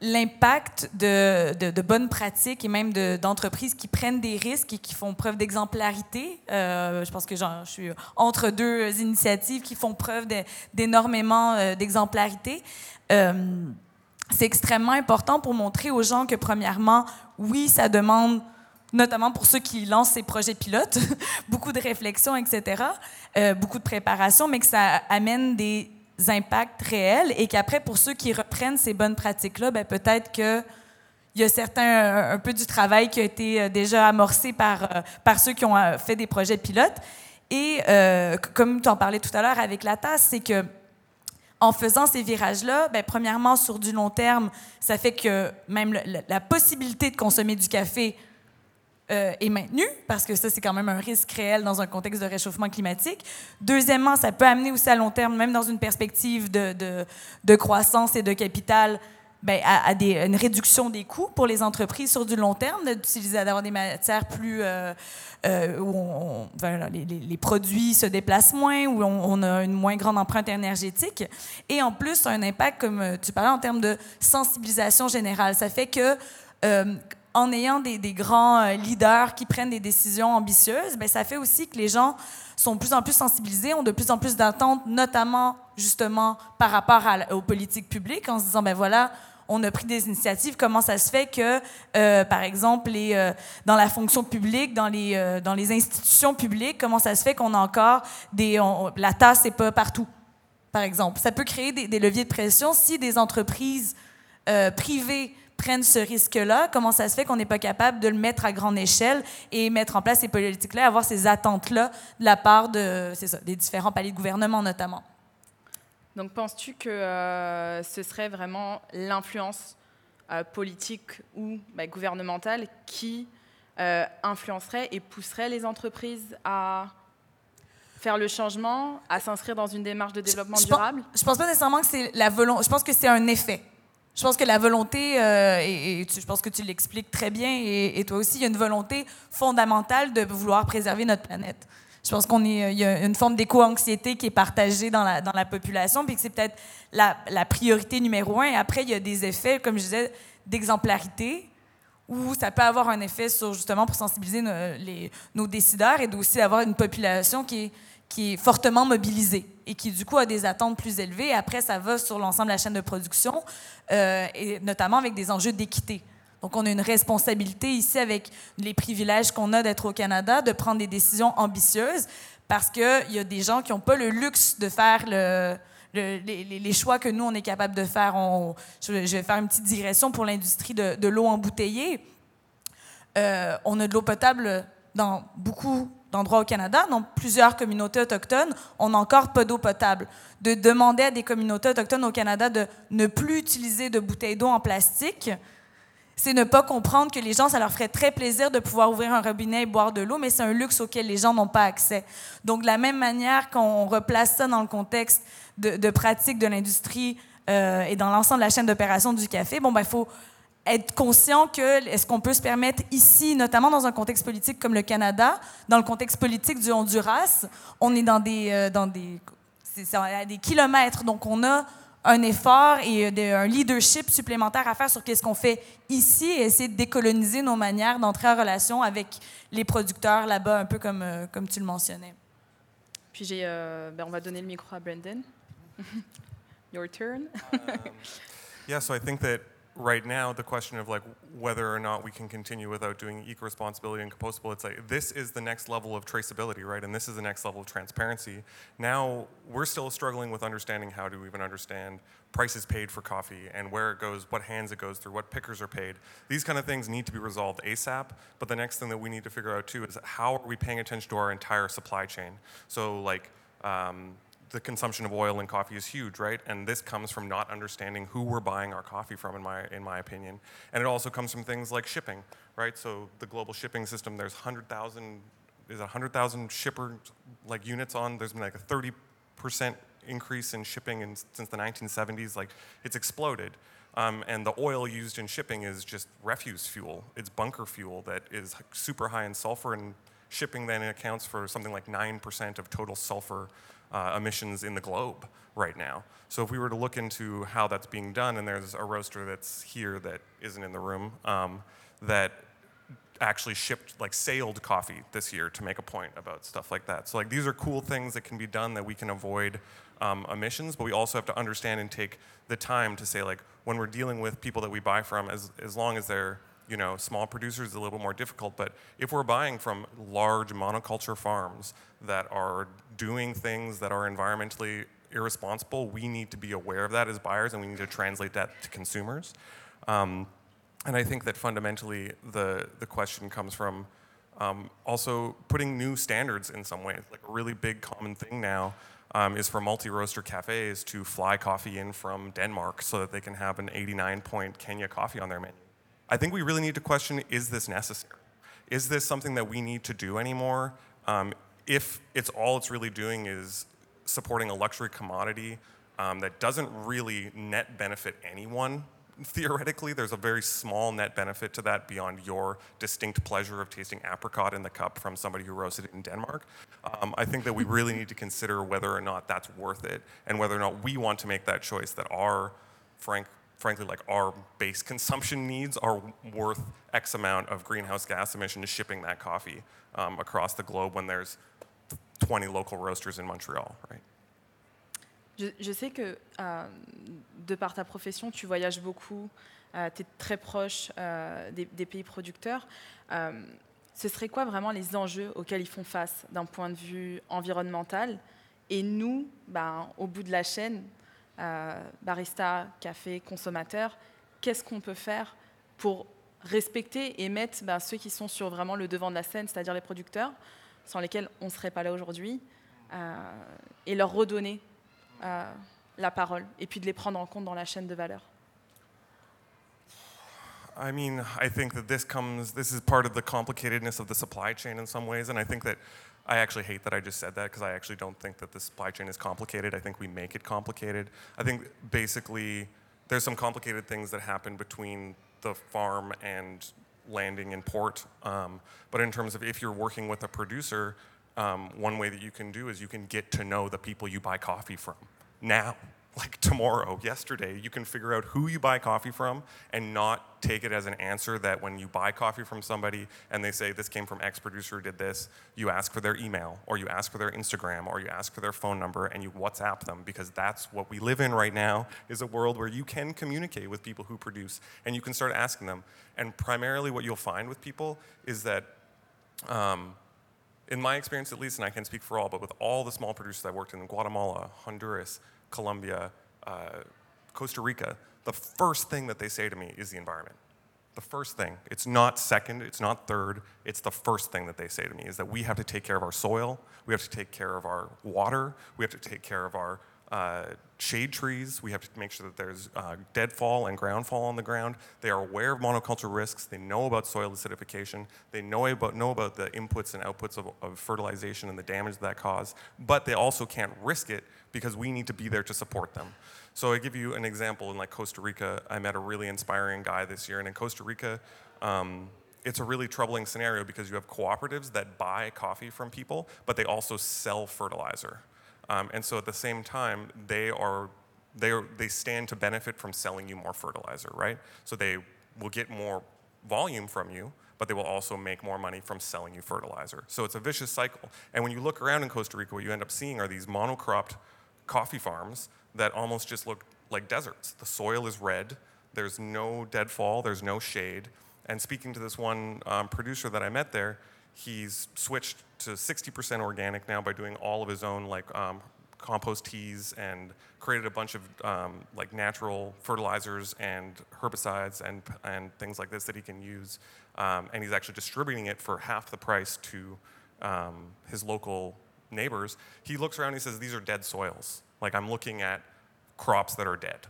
l'impact de, de, bonnes pratiques et même de- d'entreprises qui prennent des risques et qui font preuve d'exemplarité, euh, je pense que genre, je suis entre deux initiatives qui font preuve d'énormément euh, d'exemplarité. Euh, c'est extrêmement important pour montrer aux gens que, premièrement, oui, ça demande, notamment pour ceux qui lancent ces projets pilotes, beaucoup de réflexion, etc., euh, beaucoup de préparation, mais que ça amène des impacts réels et qu'après, pour ceux qui reprennent ces bonnes pratiques-là, ben, peut-être que il y a certains, un peu du travail qui a été euh, déjà amorcé par, euh, par ceux qui ont fait des projets pilotes. Et comme tu en parlais tout à l'heure avec la tasse, c'est que en faisant ces virages-là, ben, premièrement, sur du long terme, ça fait que même la possibilité de consommer du café euh, est maintenue, parce que ça, c'est quand même un risque réel dans un contexte de réchauffement climatique. Deuxièmement, ça peut amener aussi à long terme, même dans une perspective de, de- croissance et de capital, ben, à, des- une réduction des coûts pour les entreprises sur du long terme, d'avoir des matières plus... euh, euh, où les, produits se déplacent moins, où on, a une moins grande empreinte énergétique. Et en plus, un impact, comme tu parlais, en termes de sensibilisation générale. Ça fait que en ayant des, grands euh, leaders qui prennent des décisions ambitieuses, ben, ça fait aussi que les gens sont de plus en plus sensibilisés, ont de plus en plus d'attentes, notamment justement par rapport aux politiques publiques, en se disant, ben voilà, on a pris des initiatives. Comment ça se fait que, euh, par exemple, euh, dans la fonction publique, dans les, institutions publiques, comment ça se fait qu'on a encore des... la tasse n'est pas partout, par exemple. Ça peut créer des, leviers de pression si des entreprises privées prennent ce risque-là. Comment ça se fait qu'on n'est pas capable de le mettre à grande échelle et mettre en place ces politiques-là, avoir ces attentes-là de la part de, ça, des différents paliers de gouvernement notamment? Donc, penses-tu que euh, ce serait vraiment l'influence euh, politique ou bah, gouvernementale qui euh, influencerait et pousserait les entreprises à faire le changement, à s'inscrire dans une démarche de développement je pense- durable? Je pense pas nécessairement que c'est la volonté. Je pense que c'est un effet. Je pense que la volonté, euh, et, je pense que tu l'expliques très bien, et, toi aussi, il y a une volonté fondamentale de vouloir préserver notre planète. Je pense qu'on il y a une forme d'éco-anxiété qui est partagée dans la, population, puis que c'est peut-être la, priorité numéro un. Après, il y a des effets, comme je disais, d'exemplarité, où ça peut avoir un effet sur justement pour sensibiliser nos, décideurs et aussi avoir une population qui est fortement mobilisée et qui du coup a des attentes plus élevées. Après, ça va sur l'ensemble de la chaîne de production euh, et notamment avec des enjeux d'équité. Donc, on a une responsabilité ici avec les privilèges qu'on a d'être au Canada, de prendre des décisions ambitieuses parce qu'il y a des gens qui n'ont pas le luxe de faire le, le- les, choix que nous, on est capable de faire. Je, vais- faire une petite digression pour l'industrie de, de l'eau embouteillée. Euh, on a de l'eau potable dans beaucoup d'endroits au Canada, dans plusieurs communautés autochtones, on encore pas d'eau potable. De demander à des communautés autochtones au Canada de ne plus utiliser de bouteilles d'eau en plastique, c'est ne pas comprendre que les gens, ça leur ferait très plaisir de pouvoir ouvrir un robinet et boire de l'eau, mais c'est un luxe auquel les gens n'ont pas accès. Donc, de la même manière qu'on replace ça dans le contexte de, de pratiques de l'industrie euh, et dans l'ensemble de la chaîne d'opération du café, bon, ben, il faut être conscient que est-ce qu'on peut se permettre ici, notamment dans un contexte politique comme le Canada, dans le contexte politique du Honduras, on est dans des, euh, dans des, c'est- à des kilomètres, donc on a un effort et euh, de- un leadership supplémentaire à faire sur qu'est-ce qu'on fait ici et essayer de décoloniser nos manières d'entrer en relation avec les producteurs là-bas, un peu comme, euh, comme tu le mentionnais. puis j'ai, euh, ben, on va donner le micro à Brendan. Your turn. Yeah, so I think that right now the question of like whether or not we can continue without doing eco-responsibility and compostable, it's like this is the next level of traceability, right? And this is the next level of transparency. Now we're still struggling with understanding how to even understand prices paid for coffee and where it goes, what hands it goes through, what pickers are paid. These kind of things need to be resolved ASAP. But the next thing that we need to figure out too is how are we paying attention to our entire supply chain? So like um, the consumption of oil and coffee is huge, right? And this comes from not understanding who we're buying our coffee from, in my in my opinion. And it also comes from things like shipping, right? So the global shipping system, there's hundred thousand, is hundred thousand shipper like units on? There's been like a thirty percent increase in shipping in, since the 1970s. Like it's exploded. Um, and the oil used in shipping is just refuse fuel. It's bunker fuel that is super high in sulfur, and shipping then accounts for something like 9% of total sulfur uh, emissions in the globe right now. So if we were to look into how that's being done, and there's a roaster that's here that isn't in the room, um, that actually shipped like sailed coffee this year to make a point about stuff like that. So like these are cool things that can be done that we can avoid um, emissions, but we also have to understand and take the time to say like when we're dealing with people that we buy from, as as long as they're you know small producers, it's a little more difficult. But if we're buying from large monoculture farms that are doing things that are environmentally irresponsible, we need to be aware of that as buyers, and we need to translate that to consumers. Um, and I think that fundamentally the, the question comes from um, also putting new standards in some ways. Like a really big common thing now um, is for multi-roaster cafes to fly coffee in from Denmark so that they can have an 89 point Kenya coffee on their menu. I think we really need to question, is this necessary? Is this something that we need to do anymore? Um, if it's all it's really doing is supporting a luxury commodity um, that doesn't really net benefit anyone theoretically, there's a very small net benefit to that beyond your distinct pleasure of tasting apricot in the cup from somebody who roasted it in Denmark. Um, I think that we really need to consider whether or not that's worth it and whether or not we want to make that choice that our, frank, frankly, like our base consumption needs are worth X amount of greenhouse gas emissions shipping that coffee um, across the globe when there's 20 local roasters in Montreal, right? Je, sais que euh, de par ta profession, tu voyages beaucoup, euh, tu es très proche euh, des, pays producteurs. ce serait quoi vraiment les enjeux auxquels ils font face d'un point de vue environnemental? Et nous, ben, au bout de la chaîne, barista, café, consommateur, qu'est-ce qu'on peut faire pour respecter et mettre ben, ceux qui sont sur vraiment le devant de la scène, c'est-à-dire les producteurs, sans lesquels on ne serait pas là aujourd'hui, et leur redonner euh, la parole et puis de les prendre en compte dans la chaîne de valeur. I mean, I think that this is part of the complicatedness of the supply chain in some ways, and I think that I actually hate that I just said that because I actually don't think that the supply chain is complicated. I think we make it complicated. I think basically there's some complicated things that happen between the farm and landing in port. Um, but in terms of if you're working with a producer, um, one way that you can do is you can get to know the people you buy coffee from now like tomorrow, yesterday, you can figure out who you buy coffee from and not take it as an answer that when you buy coffee from somebody and they say this came from X producer who did this, you ask for their email or you ask for their Instagram or you ask for their phone number and you WhatsApp them because that's what we live in right now is a world where you can communicate with people who produce and you can start asking them. And primarily what you'll find with people is that um, in my experience at least, and I can speak for all, but with all the small producers I worked in, in Guatemala, Honduras, Colombia, uh, Costa Rica, the first thing that they say to me is the environment. The first thing. It's not second, it's not third, it's the first thing that they say to me is that we have to take care of our soil, we have to take care of our water, we have to take care of our uh, shade trees. We have to make sure that there's uh, deadfall and groundfall on the ground. They are aware of monoculture risks. They know about soil acidification. They know about, know about the inputs and outputs of, of fertilization and the damage that cause. But they also can't risk it because we need to be there to support them. So I give you an example in like Costa Rica. I met a really inspiring guy this year, and in Costa Rica, um, it's a really troubling scenario because you have cooperatives that buy coffee from people, but they also sell fertilizer. Um, and so at the same time, they are they are, they stand to benefit from selling you more fertilizer, right? So they will get more volume from you, but they will also make more money from selling you fertilizer. So it's a vicious cycle. And when you look around in Costa Rica, what you end up seeing are these monocropped coffee farms that almost just look like deserts. The soil is red, there's no deadfall, there's no shade. And speaking to this one um, producer that I met there, he's switched to 60% organic now by doing all of his own like um, compost teas and created a bunch of um, like natural fertilizers and herbicides and, and things like this that he can use. Um, and he's actually distributing it for half the price to um, his local neighbors. He looks around and he says, These are dead soils. Like I'm looking at crops that are dead.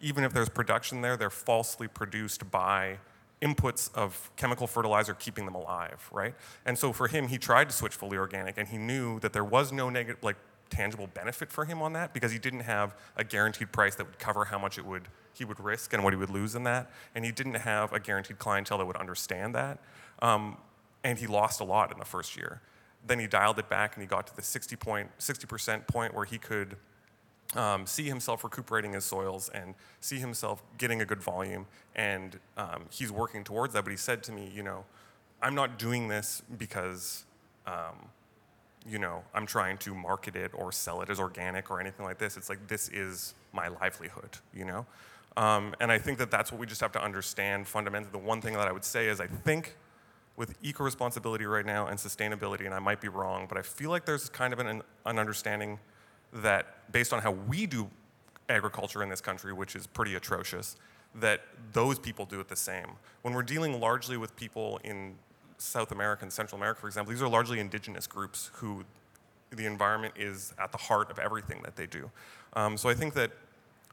Even if there's production there, they're falsely produced by inputs of chemical fertilizer keeping them alive, right? And so for him, he tried to switch fully organic, and he knew that there was no negative, like tangible benefit for him on that because he didn't have a guaranteed price that would cover how much it would he would risk and what he would lose in that, and he didn't have a guaranteed clientele that would understand that, um, and he lost a lot in the first year. Then he dialed it back, and he got to the 60 point, 60% point where he could um, see himself recuperating his soils and see himself getting a good volume. And um, he's working towards that. But he said to me, you know, I'm not doing this because, um, you know, I'm trying to market it or sell it as organic or anything like this. It's like this is my livelihood, you know. Um, and I think that that's what we just have to understand fundamentally. The one thing that I would say is I think with eco responsibility right now and sustainability, and I might be wrong, but I feel like there's kind of an, an understanding that based on how we do agriculture in this country, which is pretty atrocious, that those people do it the same. When we're dealing largely with people in South America and Central America, for example, these are largely indigenous groups who the environment is at the heart of everything that they do. Um, so I think that,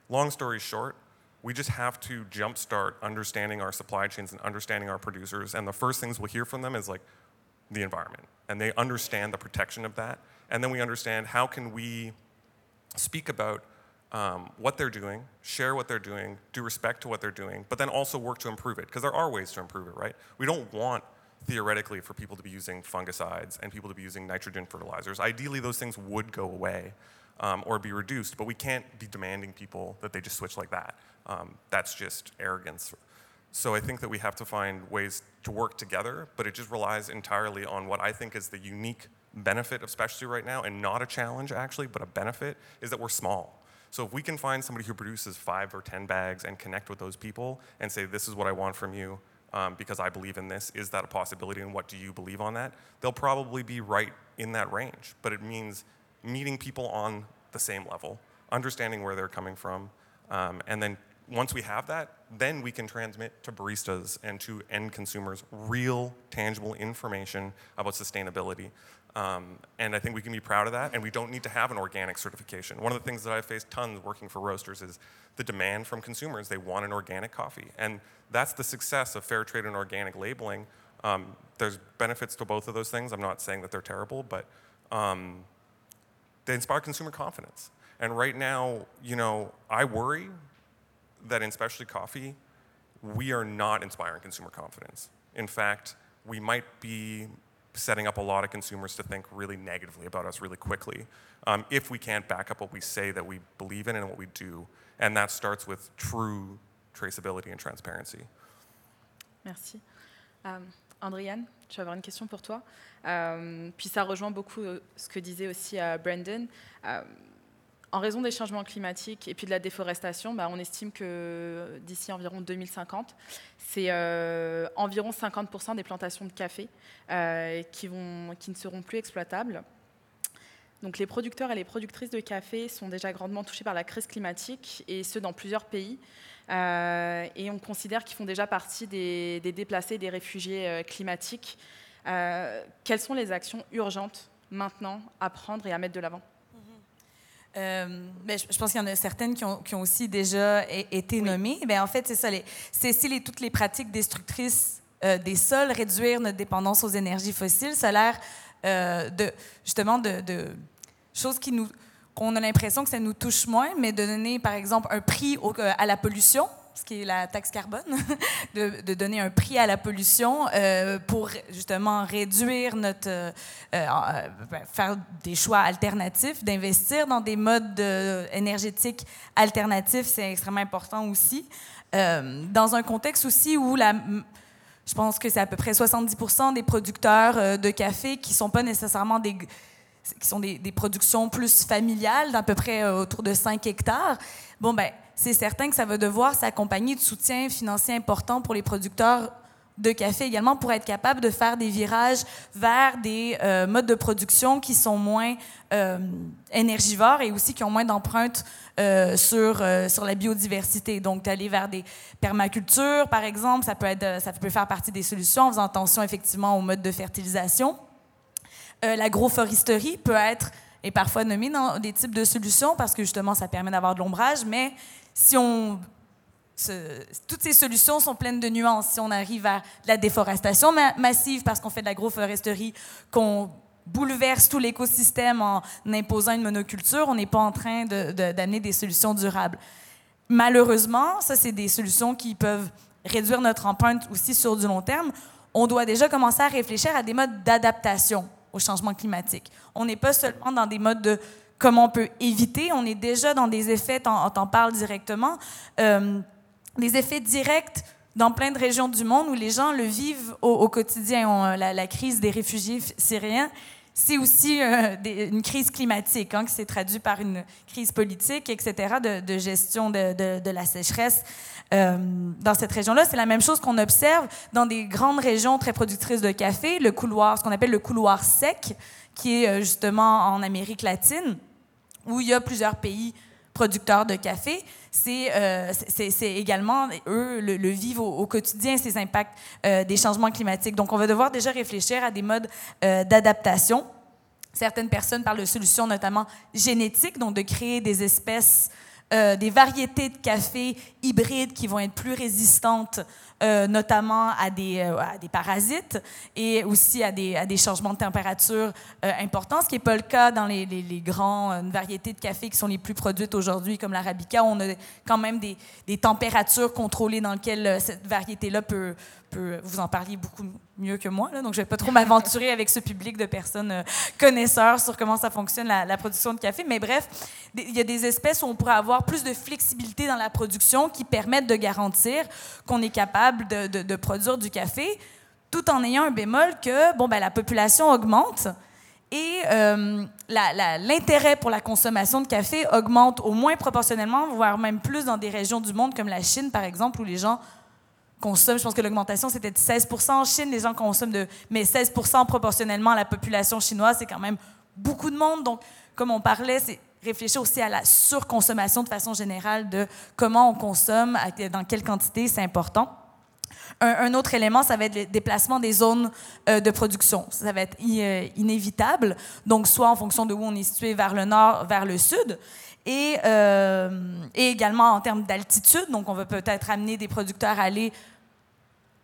long story short, we just have to jumpstart understanding our supply chains and understanding our producers. And the first things we'll hear from them is like the environment. And they understand the protection of that. And then we understand how can we speak about um, what they're doing, share what they're doing, do respect to what they're doing, but then also work to improve it, because there are ways to improve it, right? We don't want theoretically for people to be using fungicides and people to be using nitrogen fertilizers. Ideally, those things would go away um, or be reduced, but we can't be demanding people that they just switch like that. Um, that's just arrogance. So I think that we have to find ways to work together, but it just relies entirely on what I think is the unique benefit of specialty right now, and not a challenge actually, but a benefit, is that we're small. So if we can find somebody who produces five or 10 bags and connect with those people and say, this is what I want from you um, because I believe in this, is that a possibility and what do you believe on that? They'll probably be right in that range. But it means meeting people on the same level, understanding where they're coming from, um, and then once we have that, then we can transmit to baristas and to end consumers real, tangible information about sustainability. Um, and I think we can be proud of that, and we don't need to have an organic certification. One of the things that I've faced tons working for roasters is the demand from consumers. They want an organic coffee. And that's the success of fair trade and organic labeling. Um, there's benefits to both of those things. I'm not saying that they're terrible, but um, they inspire consumer confidence. And right now, you know, I worry that in specialty coffee, we are not inspiring consumer confidence. In fact, we might be setting up a lot of consumers to think really negatively about us really quickly um, if we can't back up what we say that we believe in and what we do. And that starts with true traceability and transparency. Merci. Um, Andriane, je vais avoir une question pour toi. Um, puis ça rejoint beaucoup euh, ce que disait aussi uh, Brandon. Um, en raison des changements climatiques et puis de la déforestation, bah, on estime que d'ici environ 2050, c'est euh, environ 50% des plantations de café euh, qui, ne seront plus exploitables. Donc les producteurs et les productrices de café sont déjà grandement touchés par la crise climatique, et ce dans plusieurs pays. Euh, et on considère qu'ils font déjà partie des, des déplacés, des réfugiés climatiques. Quelles sont les actions urgentes maintenant à prendre et à mettre de l'avant? Euh, ben, je, pense qu'il y en a certaines qui ont, qui ont aussi déjà été nommées. Ben, en fait, c'est ça. C'est si les, toutes les pratiques destructrices euh, des sols, réduire notre dépendance aux énergies fossiles, ça a l'air euh, de, justement de, de, choses qui nous qu'on a l'impression que ça nous touche moins, mais de donner, par exemple, un prix au, à la pollution, ce qui est la taxe carbone, de, donner un prix à la pollution euh, pour justement réduire notre, euh, euh, ben, faire des choix alternatifs, d'investir dans des modes énergétiques alternatifs, c'est extrêmement important aussi. Dans un contexte aussi où la je pense que c'est à peu près 70 des producteurs de café qui sont pas nécessairement des qui sont des, productions plus familiales, d'à peu près autour de 5 hectares. Bon, ben, c'est certain que ça va devoir s'accompagner de soutien financier important pour les producteurs de café également pour être capable de faire des virages vers des euh, modes de production qui sont moins euh, énergivores et aussi qui ont moins d'empreintes euh, sur, sur la biodiversité. Donc, d'aller vers des permacultures, par exemple, ça peut, être, ça peut faire partie des solutions en faisant attention effectivement aux modes de fertilisation. L'agroforesterie peut être et parfois nommée dans des types de solutions parce que justement, ça permet d'avoir de l'ombrage, mais si on toutes ces solutions sont pleines de nuances. Si on arrive à la déforestation massive parce qu'on fait de l'agroforesterie, qu'on bouleverse tout l'écosystème en imposant une monoculture, on n'est pas en train d'amener des solutions durables. Malheureusement, ça, c'est des solutions qui peuvent réduire notre empreinte aussi sur du long terme. On doit déjà commencer à réfléchir à des modes d'adaptation au changement climatique. On n'est pas seulement dans des modes de comment on peut éviter, on est déjà dans des effets, on t'en parle directement. Euh, des effets directs dans plein de régions du monde où les gens le vivent au, quotidien. la, crise des réfugiés syriens, c'est aussi euh, une crise climatique hein, qui s'est traduite par une crise politique, etc., de, gestion de, la sécheresse. Euh, dans cette région-là, c'est la même chose qu'on observe dans des grandes régions très productrices de café, le couloir, ce qu'on appelle le couloir sec, qui est euh, justement en Amérique latine, où il y a plusieurs pays producteurs de café, euh, c'est également, eux, le, le vivent au, quotidien, ces impacts euh, des changements climatiques. Donc, on va devoir déjà réfléchir à des modes euh, d'adaptation. Certaines personnes parlent de solutions notamment génétiques, donc de créer des espèces, des variétés de café hybrides qui vont être plus résistantes euh, notamment à des, euh, à des, parasites et aussi à des, changements de température euh, importants, ce qui n'est pas le cas dans les, grandes variétés de café qui sont les plus produites aujourd'hui, comme l'arabica. On a quand même des, des températures contrôlées dans lesquelles cette variété-là peut, vous en parliez beaucoup mieux que moi, là, donc je ne vais pas trop m'aventurer avec ce public de personnes euh, connaisseurs sur comment ça fonctionne la, production de café. Mais bref, il y a des espèces où on pourrait avoir plus de flexibilité dans la production qui permettent de garantir qu'on est capable de, de, produire du café tout en ayant un bémol que bon, ben, la population augmente et euh, l'intérêt pour la consommation de café augmente au moins proportionnellement, voire même plus dans des régions du monde comme la Chine, par exemple, où les gens consomment, je pense que l'augmentation, c'était de 16 en Chine, les gens consomment de... Mais 16% proportionnellement à la population chinoise, c'est quand même beaucoup de monde. Donc, comme on parlait, c'est réfléchir aussi à la surconsommation de façon générale de comment on consomme, dans quelle quantité, c'est important. Un, autre élément, ça va être le déplacement des zones euh, de production. Ça va être euh, inévitable, donc soit en fonction de où on est situé, vers le nord, vers le sud. Et, euh, et, également en termes d'altitude. Donc, on va peut-être amener des producteurs à aller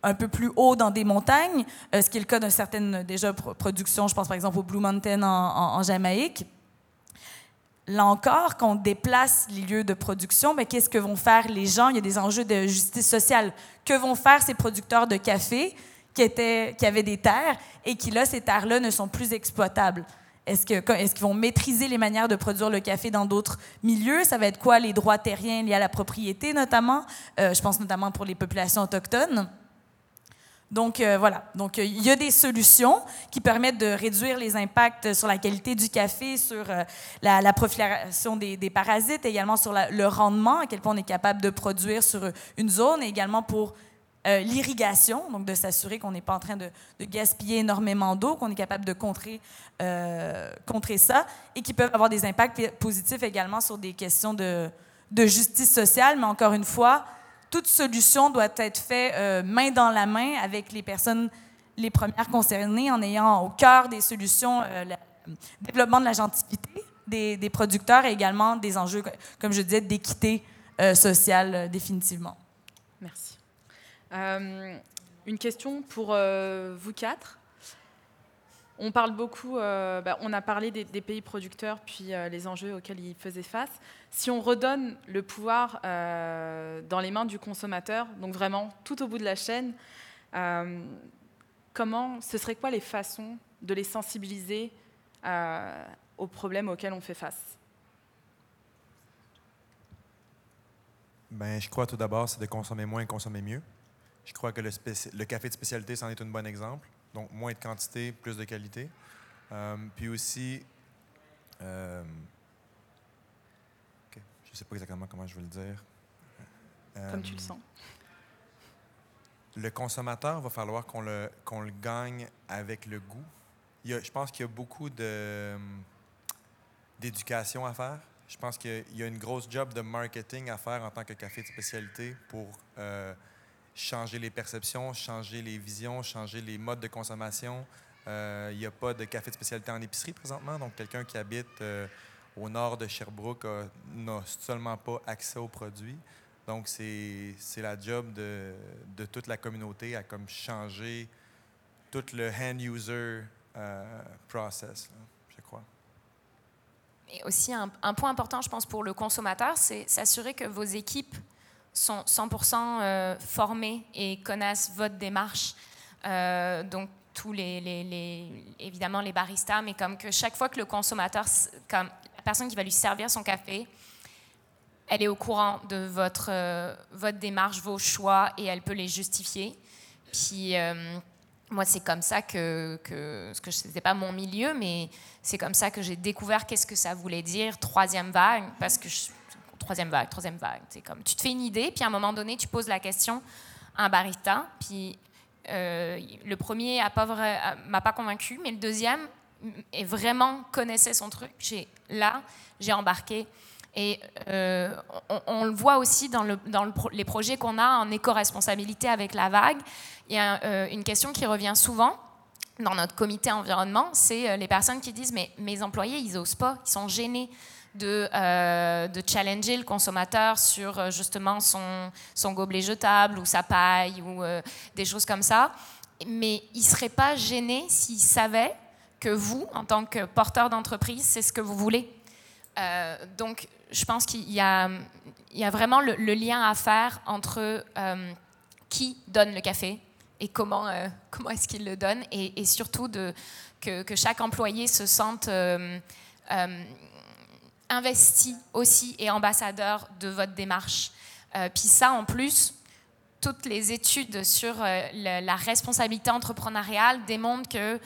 un peu plus haut dans des montagnes, euh, ce qui est le cas d'une certaine déjà production, je pense par exemple au Blue Mountain en, Jamaïque. Là encore, quand on déplace les lieux de production, mais qu'est-ce que vont faire les gens? Il y a des enjeux de justice sociale. Que vont faire ces producteurs de café qui, étaient, qui avaient des terres et qui, là, ces terres-là ne sont plus exploitables? Est-ce qu'ils vont maîtriser les manières de produire le café dans d'autres milieux? Ça va être quoi les droits terriens liés à la propriété notamment? Euh, je pense notamment pour les populations autochtones. Donc euh, voilà, donc euh, il y a des solutions qui permettent de réduire les impacts sur la qualité du café, sur euh, la, prolifération des, parasites, également sur le rendement, à quel point on est capable de produire sur une zone, et également pour l'irrigation, donc de s'assurer qu'on n'est pas en train de, gaspiller énormément d'eau, qu'on est capable de contrer, contrer ça, et qui peuvent avoir des impacts positifs également sur des questions de, de justice sociale, mais encore une fois, toute solution doit être faite euh, main dans la main avec les personnes les premières concernées, en ayant au cœur des solutions euh, le développement de la gentilité des, producteurs et également des enjeux, comme je disais, d'équité euh, sociale définitivement. Merci. Une question pour vous quatre. On parle beaucoup, euh, bah, on a parlé des, pays producteurs, puis euh, les enjeux auxquels ils faisaient face. Si on redonne le pouvoir euh, dans les mains du consommateur, donc vraiment tout au bout de la chaîne, comment, ce serait quoi les façons de les sensibiliser aux problèmes auxquels on fait face? Ben, Je crois tout d'abord, c'est de consommer moins et consommer mieux. Je crois que le, le café de spécialité, c'en est un bon exemple. Donc, moins de quantité, plus de qualité. Euh, puis aussi, euh, je ne sais pas exactement comment je veux le dire. Comme tu le sens. Le consommateur, va falloir qu'on le, qu'on le gagne avec le goût. Il y a, je pense qu'il y a beaucoup de, d'éducation à faire. Je pense qu'il y a une grosse job de marketing à faire en tant que café de spécialité pour euh, changer les perceptions, changer les visions, changer les modes de consommation. Euh, il n'y a pas de café de spécialité en épicerie présentement, donc quelqu'un qui habite euh, au nord de Sherbrooke n'a seulement pas accès aux produits. Donc, c'est la job de, de, toute la communauté à comme changer tout le end-user process, je crois. Et aussi, un, point important, je pense, pour le consommateur, c'est s'assurer que vos équipes sont 100% euh, formées et connaissent votre démarche. Euh, donc, tous les, les, évidemment les baristas, mais comme que chaque fois que le consommateur, comme la personne qui va lui servir son café, elle est au courant de votre, euh, votre démarche, vos choix, et elle peut les justifier. Puis, moi, c'est comme ça que, que ce que c'était pas mon milieu, mais c'est comme ça que j'ai découvert qu'est-ce que ça voulait dire troisième vague, parce que troisième vague, troisième vague, c'est comme tu te fais une idée, puis à un moment donné, tu poses la question à un barista, puis euh, le premier m'a pas convaincu, mais le deuxième est vraiment connaissait son truc. J'ai là, j'ai embarqué. Et euh, on, le voit aussi dans, le, dans les projets qu'on a en éco-responsabilité avec la vague. Il y a euh, une question qui revient souvent dans notre comité environnement, c'est les personnes qui disent mais mes employés ils osent pas, ils sont gênés de, de challenger le consommateur sur justement son, son gobelet jetable ou sa paille ou des choses comme ça. Mais ils seraient pas gênés s'ils savaient que vous, en tant que porteur d'entreprise, c'est ce que vous voulez. donc, je pense qu'il y, a, vraiment le, lien à faire entre euh, qui donne le café et comment, euh, comment est-ce qu'il le donne, et, surtout que, chaque employé se sente euh, investi aussi et ambassadeur de votre démarche. puis ça, en plus, toutes les études sur la, responsabilité entrepreneuriale démontrent que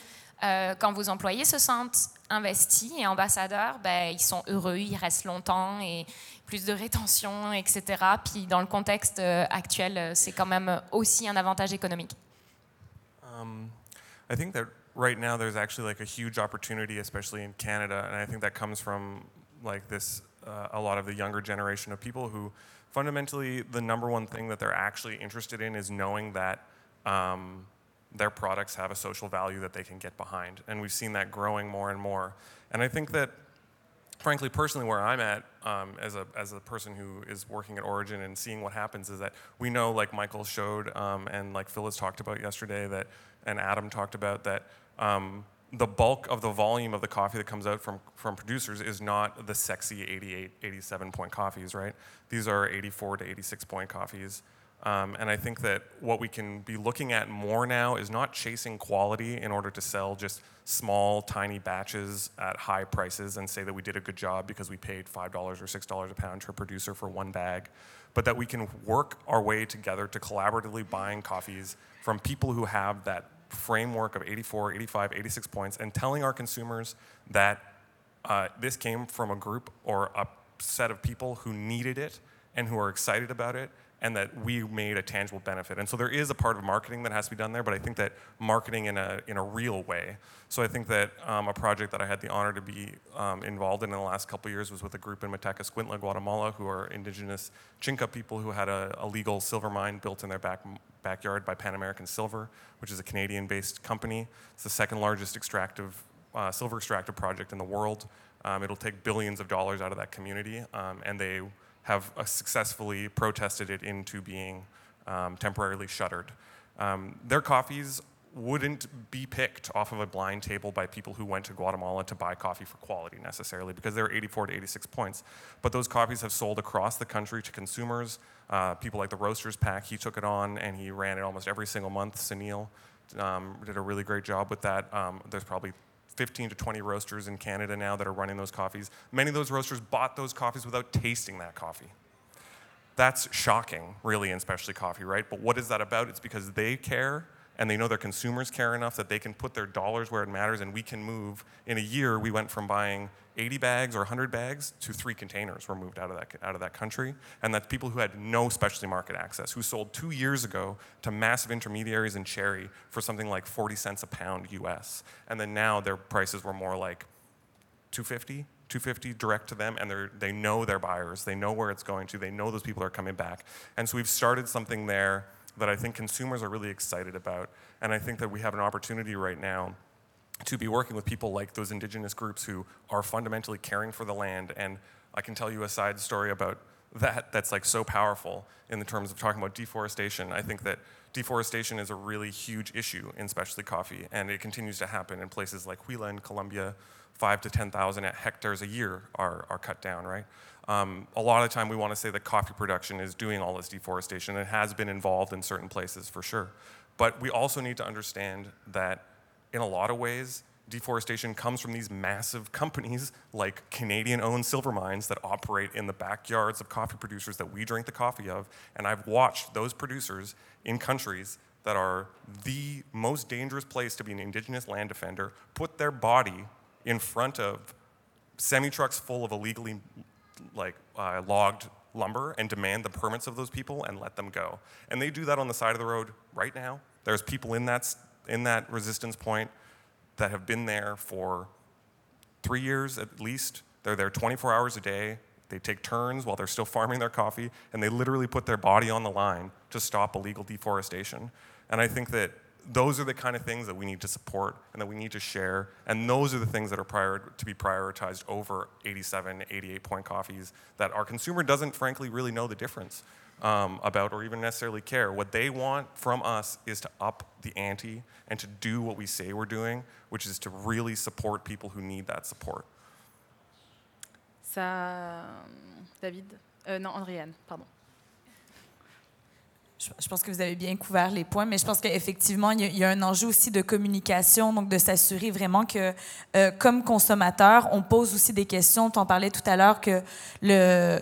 quand vos employés se sentent investis et ambassadeurs, ben, ils sont heureux, ils restent longtemps et plus de rétention, etc. Puis dans le contexte euh, actuel, euh, c'est quand même aussi un avantage économique. Um, I think that right now there's actually like a huge opportunity, especially in Canada, and I think that comes from like this uh, a lot of the younger generation of people who fundamentally the number one thing that they're actually interested in is knowing that um, their products have a social value that they can get behind. And we've seen that growing more and more. And I think that, frankly, personally, where I'm at um, as, a, as a person who is working at Origin and seeing what happens is that we know, like Michael showed um, and like Phyllis talked about yesterday, that and Adam talked about that. The bulk of the volume of the coffee that comes out from, from producers is not the sexy 88, 87 point coffees, right? These are 84 to 86 point coffees. Um, and I think that what we can be looking at more now is not chasing quality in order to sell just small, tiny batches at high prices and say that we did a good job because we paid $5 or $6 a pound to a producer for one bag, but that we can work our way together to collaboratively buying coffees from people who have that framework of 84, 85, 86 points and telling our consumers that uh, this came from a group or a set of people who needed it and who are excited about it and that we made a tangible benefit. And so there is a part of marketing that has to be done there, but I think that marketing in a, in a real way. So I think that um, a project that I had the honor to be um, involved in in the last couple years was with a group in Mateca Squintla, Guatemala, who are indigenous Chinca people who had a, a legal silver mine built in their back, backyard by Pan American Silver, which is a Canadian-based company. It's the second largest extractive, uh, silver extractive project in the world. Um, it'll take billions of dollars out of that community, um, and they have uh, successfully protested it into being um, temporarily shuttered. Um, their coffees wouldn't be picked off of a blind table by people who went to Guatemala to buy coffee for quality necessarily because they're 84 to 86 points. But those coffees have sold across the country to consumers. Uh, people like the Roasters Pack, he took it on and he ran it almost every single month. Sunil um, did a really great job with that. Um, there's probably 15 to 20 roasters in Canada now that are running those coffees. Many of those roasters bought those coffees without tasting that coffee. that's shocking, really, in specialty coffee, right? But what is that about? It's because they care and they know their consumers care enough that they can put their dollars where it matters and we can move. In a year, we went from buying 80 bags or 100 bags to three containers were moved out of that, out of that country. And that's people who had no specialty market access, who sold two years ago to massive intermediaries in cherry for something like 40 cents a pound US. And then now their prices were more like 250 250 direct to them and they know their buyers they know where it's going to they know those people are coming back and so we've started something there that I think consumers are really excited about. And I think that we have an opportunity right now to be working with people like those indigenous groups who are fundamentally caring for the land. And I can tell you a side story about that that's like so powerful in the terms of talking about deforestation. I think that deforestation is a really huge issue in specialty coffee, and it continues to happen in places like Huila in Colombia. Five to 10,000 hectares a year are, are cut down, right? Um, a lot of the time we want to say that coffee production is doing all this deforestation. It has been involved in certain places for sure. But we also need to understand that in a lot of ways, deforestation comes from these massive companies like Canadian owned silver mines that operate in the backyards of coffee producers that we drink the coffee of. And I've watched those producers in countries that are the most dangerous place to be an indigenous land defender put their body in front of semi trucks full of illegally like uh, logged lumber and demand the permits of those people and let them go. And they do that on the side of the road right now. There's people in that, in that resistance point that have been there for three years at least. They're there 24 hours a day. They take turns while they're still farming their coffee, and they literally put their body on the line to stop illegal deforestation. And I think that those are the kind of things that we need to support and that we need to share. And those are the things that are prior, to be prioritized over 87, 88 point coffees that our consumer doesn't, frankly, really know the difference um, about or even necessarily care. What they want from us is to up the ante and to do what we say we're doing, which is to really support people who need that support. Ça, David, euh, non, Andriane, pardon. Je pense que vous avez bien couvert les points, mais je pense qu'effectivement, il, y a un enjeu aussi de communication, donc de s'assurer vraiment que, euh, comme consommateur, on pose aussi des questions. Tu en parlais tout à l'heure que le,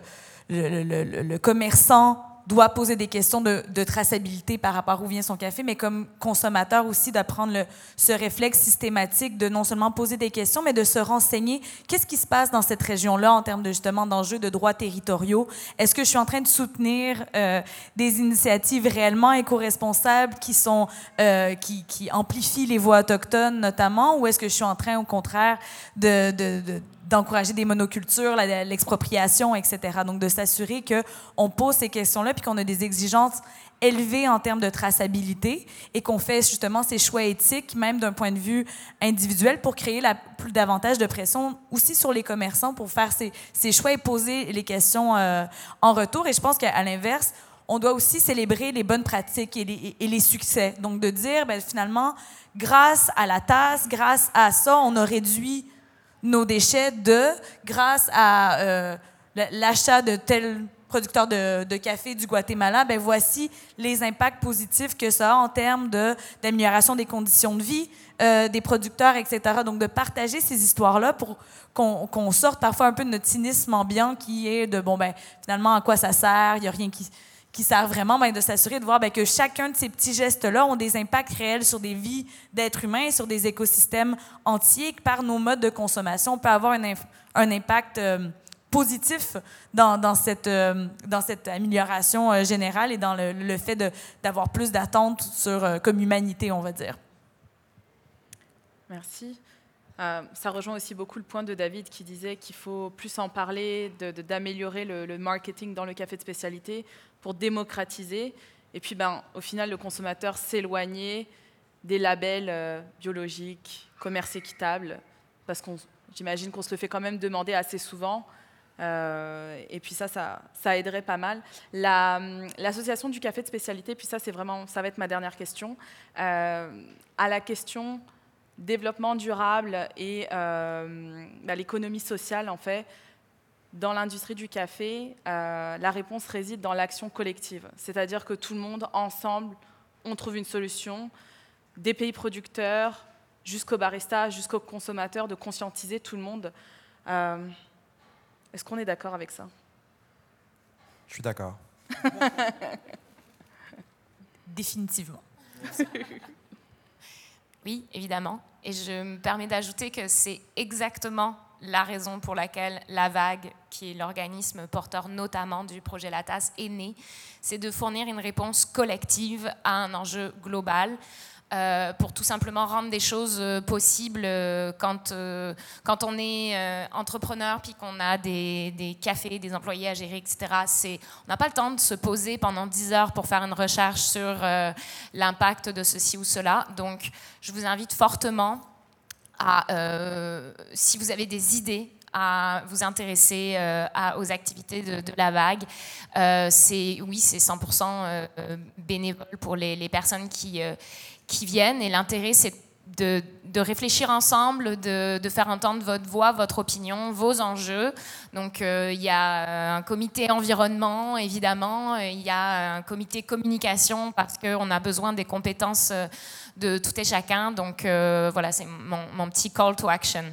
le, le, le commerçant doit poser des questions de, traçabilité par rapport où vient son café, mais comme consommateur aussi d'apprendre ce réflexe systématique de non seulement poser des questions, mais de se renseigner qu'est-ce qui se passe dans cette région-là en termes de justement d'enjeux de droits territoriaux? Est-ce que je suis en train de soutenir euh, des initiatives réellement éco-responsables qui sont euh, qui, qui, amplifient les voix autochtones notamment, ou est-ce que je suis en train au contraire de, de d'encourager des monocultures, l'expropriation, etc. Donc, de s'assurer qu'on pose ces questions-là puis qu'on a des exigences élevées en termes de traçabilité et qu'on fait justement ces choix éthiques, même d'un point de vue individuel, pour créer la, plus davantage de pression aussi sur les commerçants pour faire ces, ces choix et poser les questions euh, en retour. Et je pense qu'à l'inverse, on doit aussi célébrer les bonnes pratiques et les, et les succès. Donc, de dire, ben, finalement, grâce à la tasse, grâce à ça, on a réduit nos déchets de, grâce à euh, l'achat de tel producteur de, café du Guatemala, ben voici les impacts positifs que ça a en termes d'amélioration des conditions de vie euh, des producteurs, etc. Donc, de partager ces histoires-là pour qu'on sorte parfois un peu de notre cynisme ambiant qui est de, bon, ben finalement, à quoi ça sert? Il n'y a rien qui qui sert vraiment de s'assurer de voir ben, que chacun de ces petits gestes-là ont des impacts réels sur des vies d'êtres humains, sur des écosystèmes entiers, que par nos modes de consommation, on peut avoir un, impact euh, positif dans, dans, cette, euh, dans cette amélioration euh, générale et dans le, fait d'avoir plus d'attentes comme humanité, on va dire. Merci. Ça rejoint aussi beaucoup le point de David qui disait qu'il faut plus en parler, d'améliorer le, marketing dans le café de spécialité pour démocratiser. Et puis, ben, au final, le consommateur s'éloigner des labels euh, biologiques, commerce équitable, parce qu'on, j'imagine qu'on se le fait quand même demander assez souvent. Euh, et puis ça, ça, aiderait pas mal. l'association du café de spécialité, puis ça, c'est vraiment, ça va être ma dernière question, euh, à la question développement durable et ben, l'économie sociale, en fait. Dans l'industrie du café, euh, la réponse réside dans l'action collective, c'est-à-dire que tout le monde, ensemble, on trouve une solution, des pays producteurs jusqu'au barista, jusqu'au consommateur, de conscientiser tout le monde. Euh, est-ce qu'on est d'accord avec ça? Je suis d'accord. Définitivement. Oui, évidemment. Et je me permets d'ajouter que c'est exactement la raison pour laquelle la vague, qui est l'organisme porteur notamment du projet LATAS, est née. C'est de fournir une réponse collective à un enjeu global. Euh, pour tout simplement rendre des choses euh, possibles euh, quand, quand on est entrepreneur puis qu'on a des, des, cafés, des employés à gérer, etc. On n'a pas le temps de se poser pendant 10 heures pour faire une recherche sur l'impact de ceci ou cela. Donc, je vous invite fortement à, si vous avez des idées, à vous intéresser aux activités de, la vague. c'est oui, c'est 100% bénévole pour les personnes qui qui viennent. Et l'intérêt, c'est de, de, réfléchir ensemble, de, de, faire entendre votre voix, votre opinion, vos enjeux. Donc, euh, il y a un comité environnement, évidemment. Il y a un comité communication parce qu'on a besoin des compétences euh, de tout et chacun. Donc, euh, voilà, c'est mon, mon, petit call to action.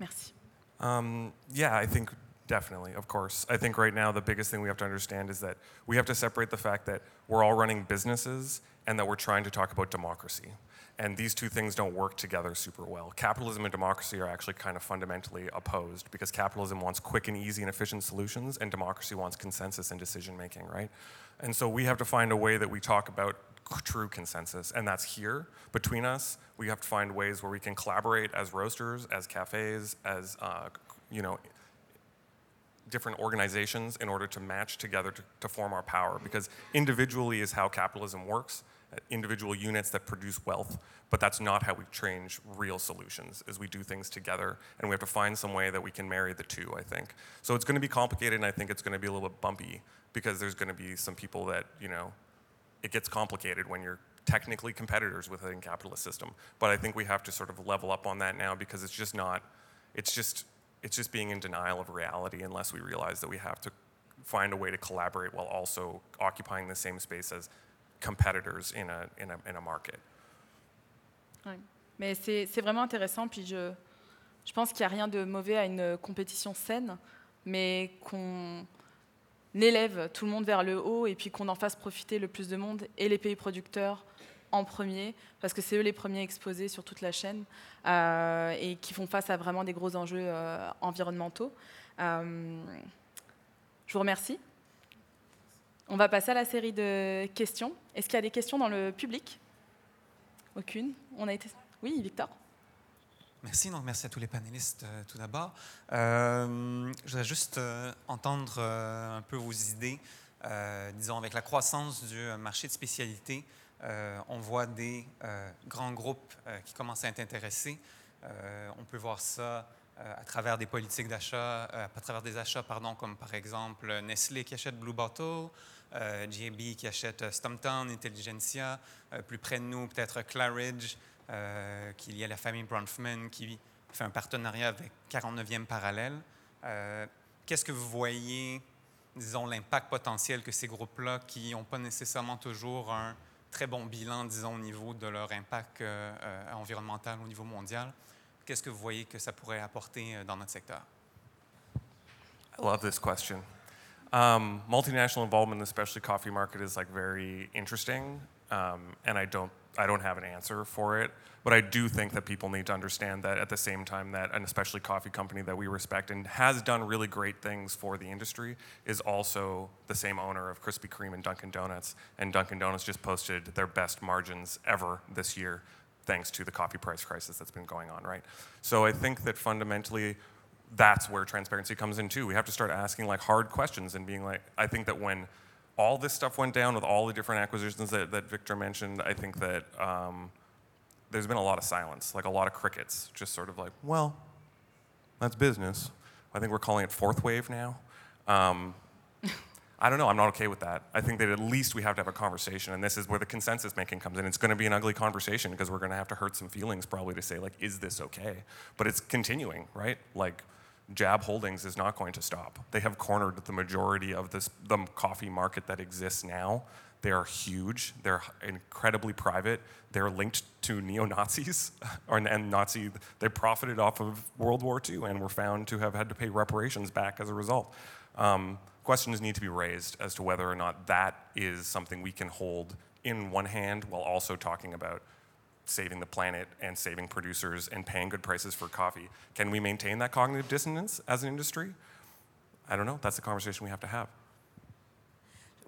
Merci. Um, yeah, I think definitely, of course. I think right now the biggest thing we have to understand is that we have to separate the fact that we're all running businesses and that we're trying to talk about democracy. And these two things don't work together super well. Capitalism and democracy are actually kind of fundamentally opposed because capitalism wants quick and easy and efficient solutions, and democracy wants consensus and decision making, right? And so we have to find a way that we talk about true consensus, and that's here between us. We have to find ways where we can collaborate as roasters, as cafes, as uh, you know, different organizations in order to match together to, to form our power. Because individually is how capitalism works, individual units that produce wealth, but that's not how we change real solutions, is we do things together, and we have to find some way that we can marry the two, I think. So it's gonna be complicated, and I think it's gonna be a little bit bumpy, because there's gonna be some people that, you know, it gets complicated when you're technically competitors within capitalist system. But I think we have to sort of level up on that now, because it's just not, it's just, it's just being in denial of reality unless we realize that we have to find a way to collaborate while also occupying the same space as competitors in a, market. Mais c'est vraiment intéressant, puis je, je pense qu'il n'y a rien de mauvais à une compétition saine, mais qu'on élève tout le monde vers le haut et puis qu'on en fasse profiter le plus de monde et les pays producteurs en premier, parce que c'est eux les premiers exposés sur toute la chaîne euh, et qui font face à vraiment des gros enjeux euh, environnementaux. Euh, je vous remercie. On va passer à la série de questions. Est-ce qu'il y a des questions dans le public? Aucune. On a été. Oui, Victor. Merci, donc merci à tous les panélistes euh, tout d'abord. Euh, je voudrais juste euh, entendre euh, un peu vos idées. Disons, avec la croissance du marché de spécialité, on voit des grands groupes qui commencent à être intéressés. on peut voir ça à travers des politiques d'achat, à travers des achats, pardon, comme par exemple Nestlé qui achète Blue Bottle, JB qui achète Stumptown, Intelligentsia, plus près de nous peut-être Claridge, euh, qu'il y a la famille Bronfman qui fait un partenariat avec 49e Parallèle. Euh, qu'est-ce que vous voyez, disons, l'impact potentiel que ces groupes-là, qui n'ont pas nécessairement toujours un très bon bilan, disons, au niveau de leur impact euh, euh, environnemental au niveau mondial, qu'est-ce que vous voyez que ça pourrait apporter euh, dans notre secteur? I love this question. Um, multinational involvement in the specialty coffee market is like very interesting, um, and I don't I don't have an answer for it, but I do think that people need to understand that at the same time that an especially coffee company that we respect and has done really great things for the industry is also the same owner of Krispy Kreme and Dunkin' Donuts. And Dunkin' Donuts just posted their best margins ever this year thanks to the coffee price crisis that's been going on, right? So I think that fundamentally that's where transparency comes in too. We have to start asking like hard questions and being like, I think that when all this stuff went down with all the different acquisitions that, that Victor mentioned, I think that um, there's been a lot of silence, like a lot of crickets, just sort of like, well, that's business. I think we're calling it fourth wave now. Um, I don't know. I'm not okay with that. I think that at least we have to have a conversation, and this is where the consensus making comes in. It's going to be an ugly conversation because we're going to have to hurt some feelings probably to say like, is this okay? But it's continuing, right? Like, Jab Holdings is not going to stop. They have cornered the majority of this, the coffee market that exists now. They are huge. They're incredibly private. They're linked to neo Nazis and Nazi. They profited off of World War II and were found to have had to pay reparations back as a result. Um, questions need to be raised as to whether or not that is something we can hold in one hand while also talking about saving the planet and saving producers and paying good prices for coffee. Can we maintain that cognitive dissonance as an industry? I don't know. That's the conversation we have to have.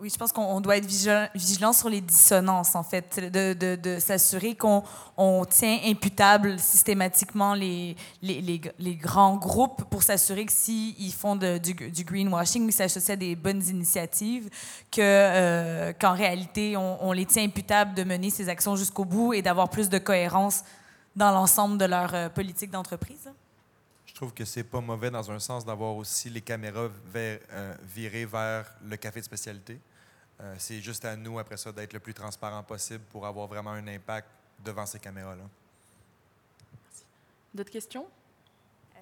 Oui, je pense qu'on doit être vigilant, sur les dissonances, en fait, de, s'assurer qu'on on tient imputable systématiquement les, grands groupes pour s'assurer que s'ils font de, du, du, greenwashing, ils s'associent à des bonnes initiatives, euh, qu'en réalité, on, on, les tient imputables de mener ces actions jusqu'au bout et d'avoir plus de cohérence dans l'ensemble de leur euh, politique d'entreprise. Je trouve que c'est pas mauvais dans un sens d'avoir aussi les caméras vers, euh, virées vers le café de spécialité. Euh, c'est juste à nous, après ça, d'être le plus transparent possible pour avoir vraiment un impact devant ces caméras-là. D'autres questions? Euh,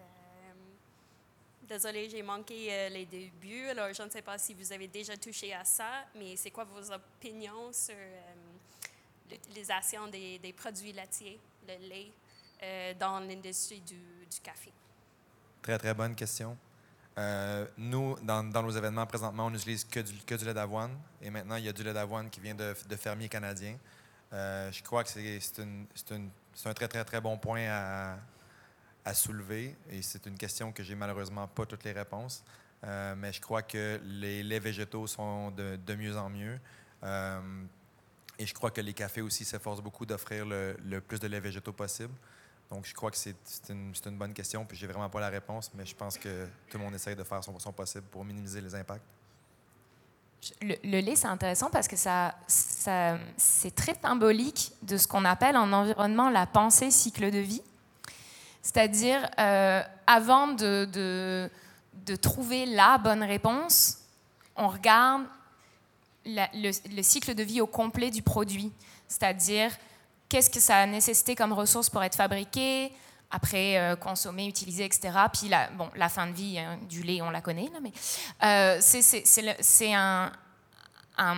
Désolée, j'ai manqué euh, les débuts. Alors, je ne sais pas si vous avez déjà touché à ça, mais c'est quoi vos opinions sur euh, l'utilisation des, des, produits laitiers, le lait, euh, dans l'industrie du, du café? Très, très bonne question. Euh, nous, dans, dans, nos événements présentement, on n'utilise que du, que du lait d'avoine. Et maintenant, il y a du lait d'avoine qui vient de, de fermiers canadiens. Euh, je crois que c'est un très, très, très bon point à, à soulever. Et c'est une question que j'ai malheureusement pas toutes les réponses. Euh, mais je crois que les laits végétaux sont de, de mieux en mieux. Et je crois que les cafés aussi s'efforcent beaucoup d'offrir le, le, plus de laits végétaux possible. Donc, je crois que c'est une, une, bonne question, puis j'ai vraiment pas la réponse, mais je pense que tout le monde essaye de faire son, possible pour minimiser les impacts. Le, lait, c'est intéressant parce que ça, ça c'est très symbolique de ce qu'on appelle en environnement la pensée cycle de vie. C'est-à-dire, euh, avant de, de, trouver la bonne réponse, on regarde le, le cycle de vie au complet du produit. C'est-à-dire, qu'est-ce que ça a nécessité comme ressources pour être fabriqué, après euh, consommer, utiliser, etc. Puis la, bon, la fin de vie hein, du lait, on la connaît, mais euh, c'est un, un,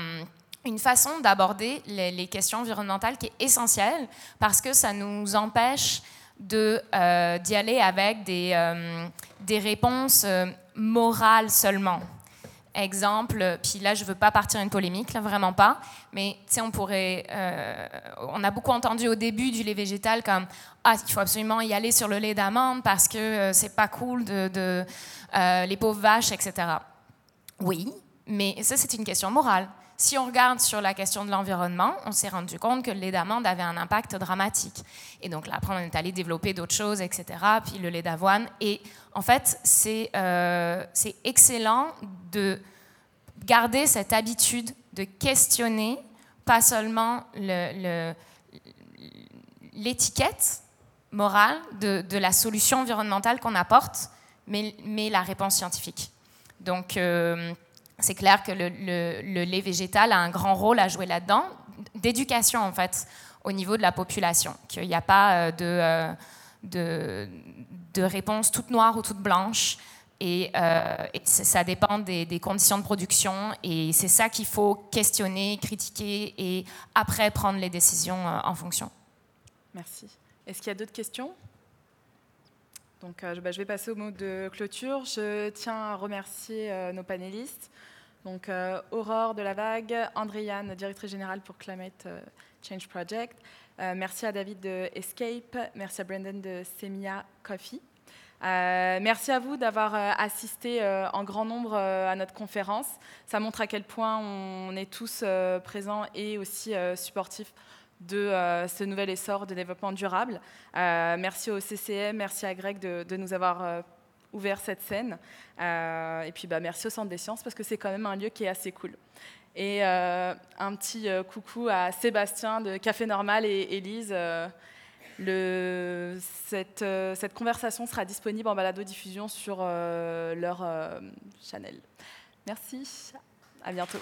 une façon d'aborder les, questions environnementales qui est essentielle parce que ça nous empêche d'y euh, aller avec des, euh, réponses morales seulement. Exemple, puis là, je ne veux pas partir une polémique, là, vraiment pas, mais on pourrait. Euh, on a beaucoup entendu au début du lait végétal comme Ah, il faut absolument y aller sur le lait d'amande parce que euh, c'est pas cool de euh, les pauvres vaches, etc. Oui, mais ça, c'est une question morale. Si on regarde sur la question de l'environnement, on s'est rendu compte que le lait d'amande avait un impact dramatique. Et donc là, après, on est allé développer d'autres choses, etc. Puis le lait d'avoine. Et en fait, c'est euh, excellent de garder cette habitude de questionner pas seulement l'étiquette morale de, la solution environnementale qu'on apporte, mais, mais, la réponse scientifique. Donc, euh, c'est clair que le, lait végétal a un grand rôle à jouer là-dedans, d'éducation en fait, au niveau de la population, qu'il n'y a pas de, euh, de, de réponse toute noire ou toute blanche. Et, euh, et ça dépend des, des, conditions de production. Et c'est ça qu'il faut questionner, critiquer et après prendre les décisions euh, en fonction. Merci. Est-ce qu'il y a d'autres questions? Donc, euh, bah, je vais passer au mot de clôture. Je tiens à remercier euh, nos panélistes. Donc, euh, Aurore de la Vague, Andréane, directrice générale pour Climate Change Project. merci à David de Escape. Merci à Brendan de Semia Coffee. Merci à vous d'avoir assisté en grand nombre à notre conférence. Ça montre à quel point on est tous présents et aussi supportifs de ce nouvel essor de développement durable. merci au CCM, merci à Greg de, nous avoir ouvert cette scène. et puis bah, merci au Centre des sciences parce que c'est quand même un lieu qui est assez cool. Et un petit coucou à Sébastien de Café Normal et Élise. Cette, euh, cette, conversation sera disponible en balado-diffusion sur euh, leur euh, channel. Merci, à bientôt.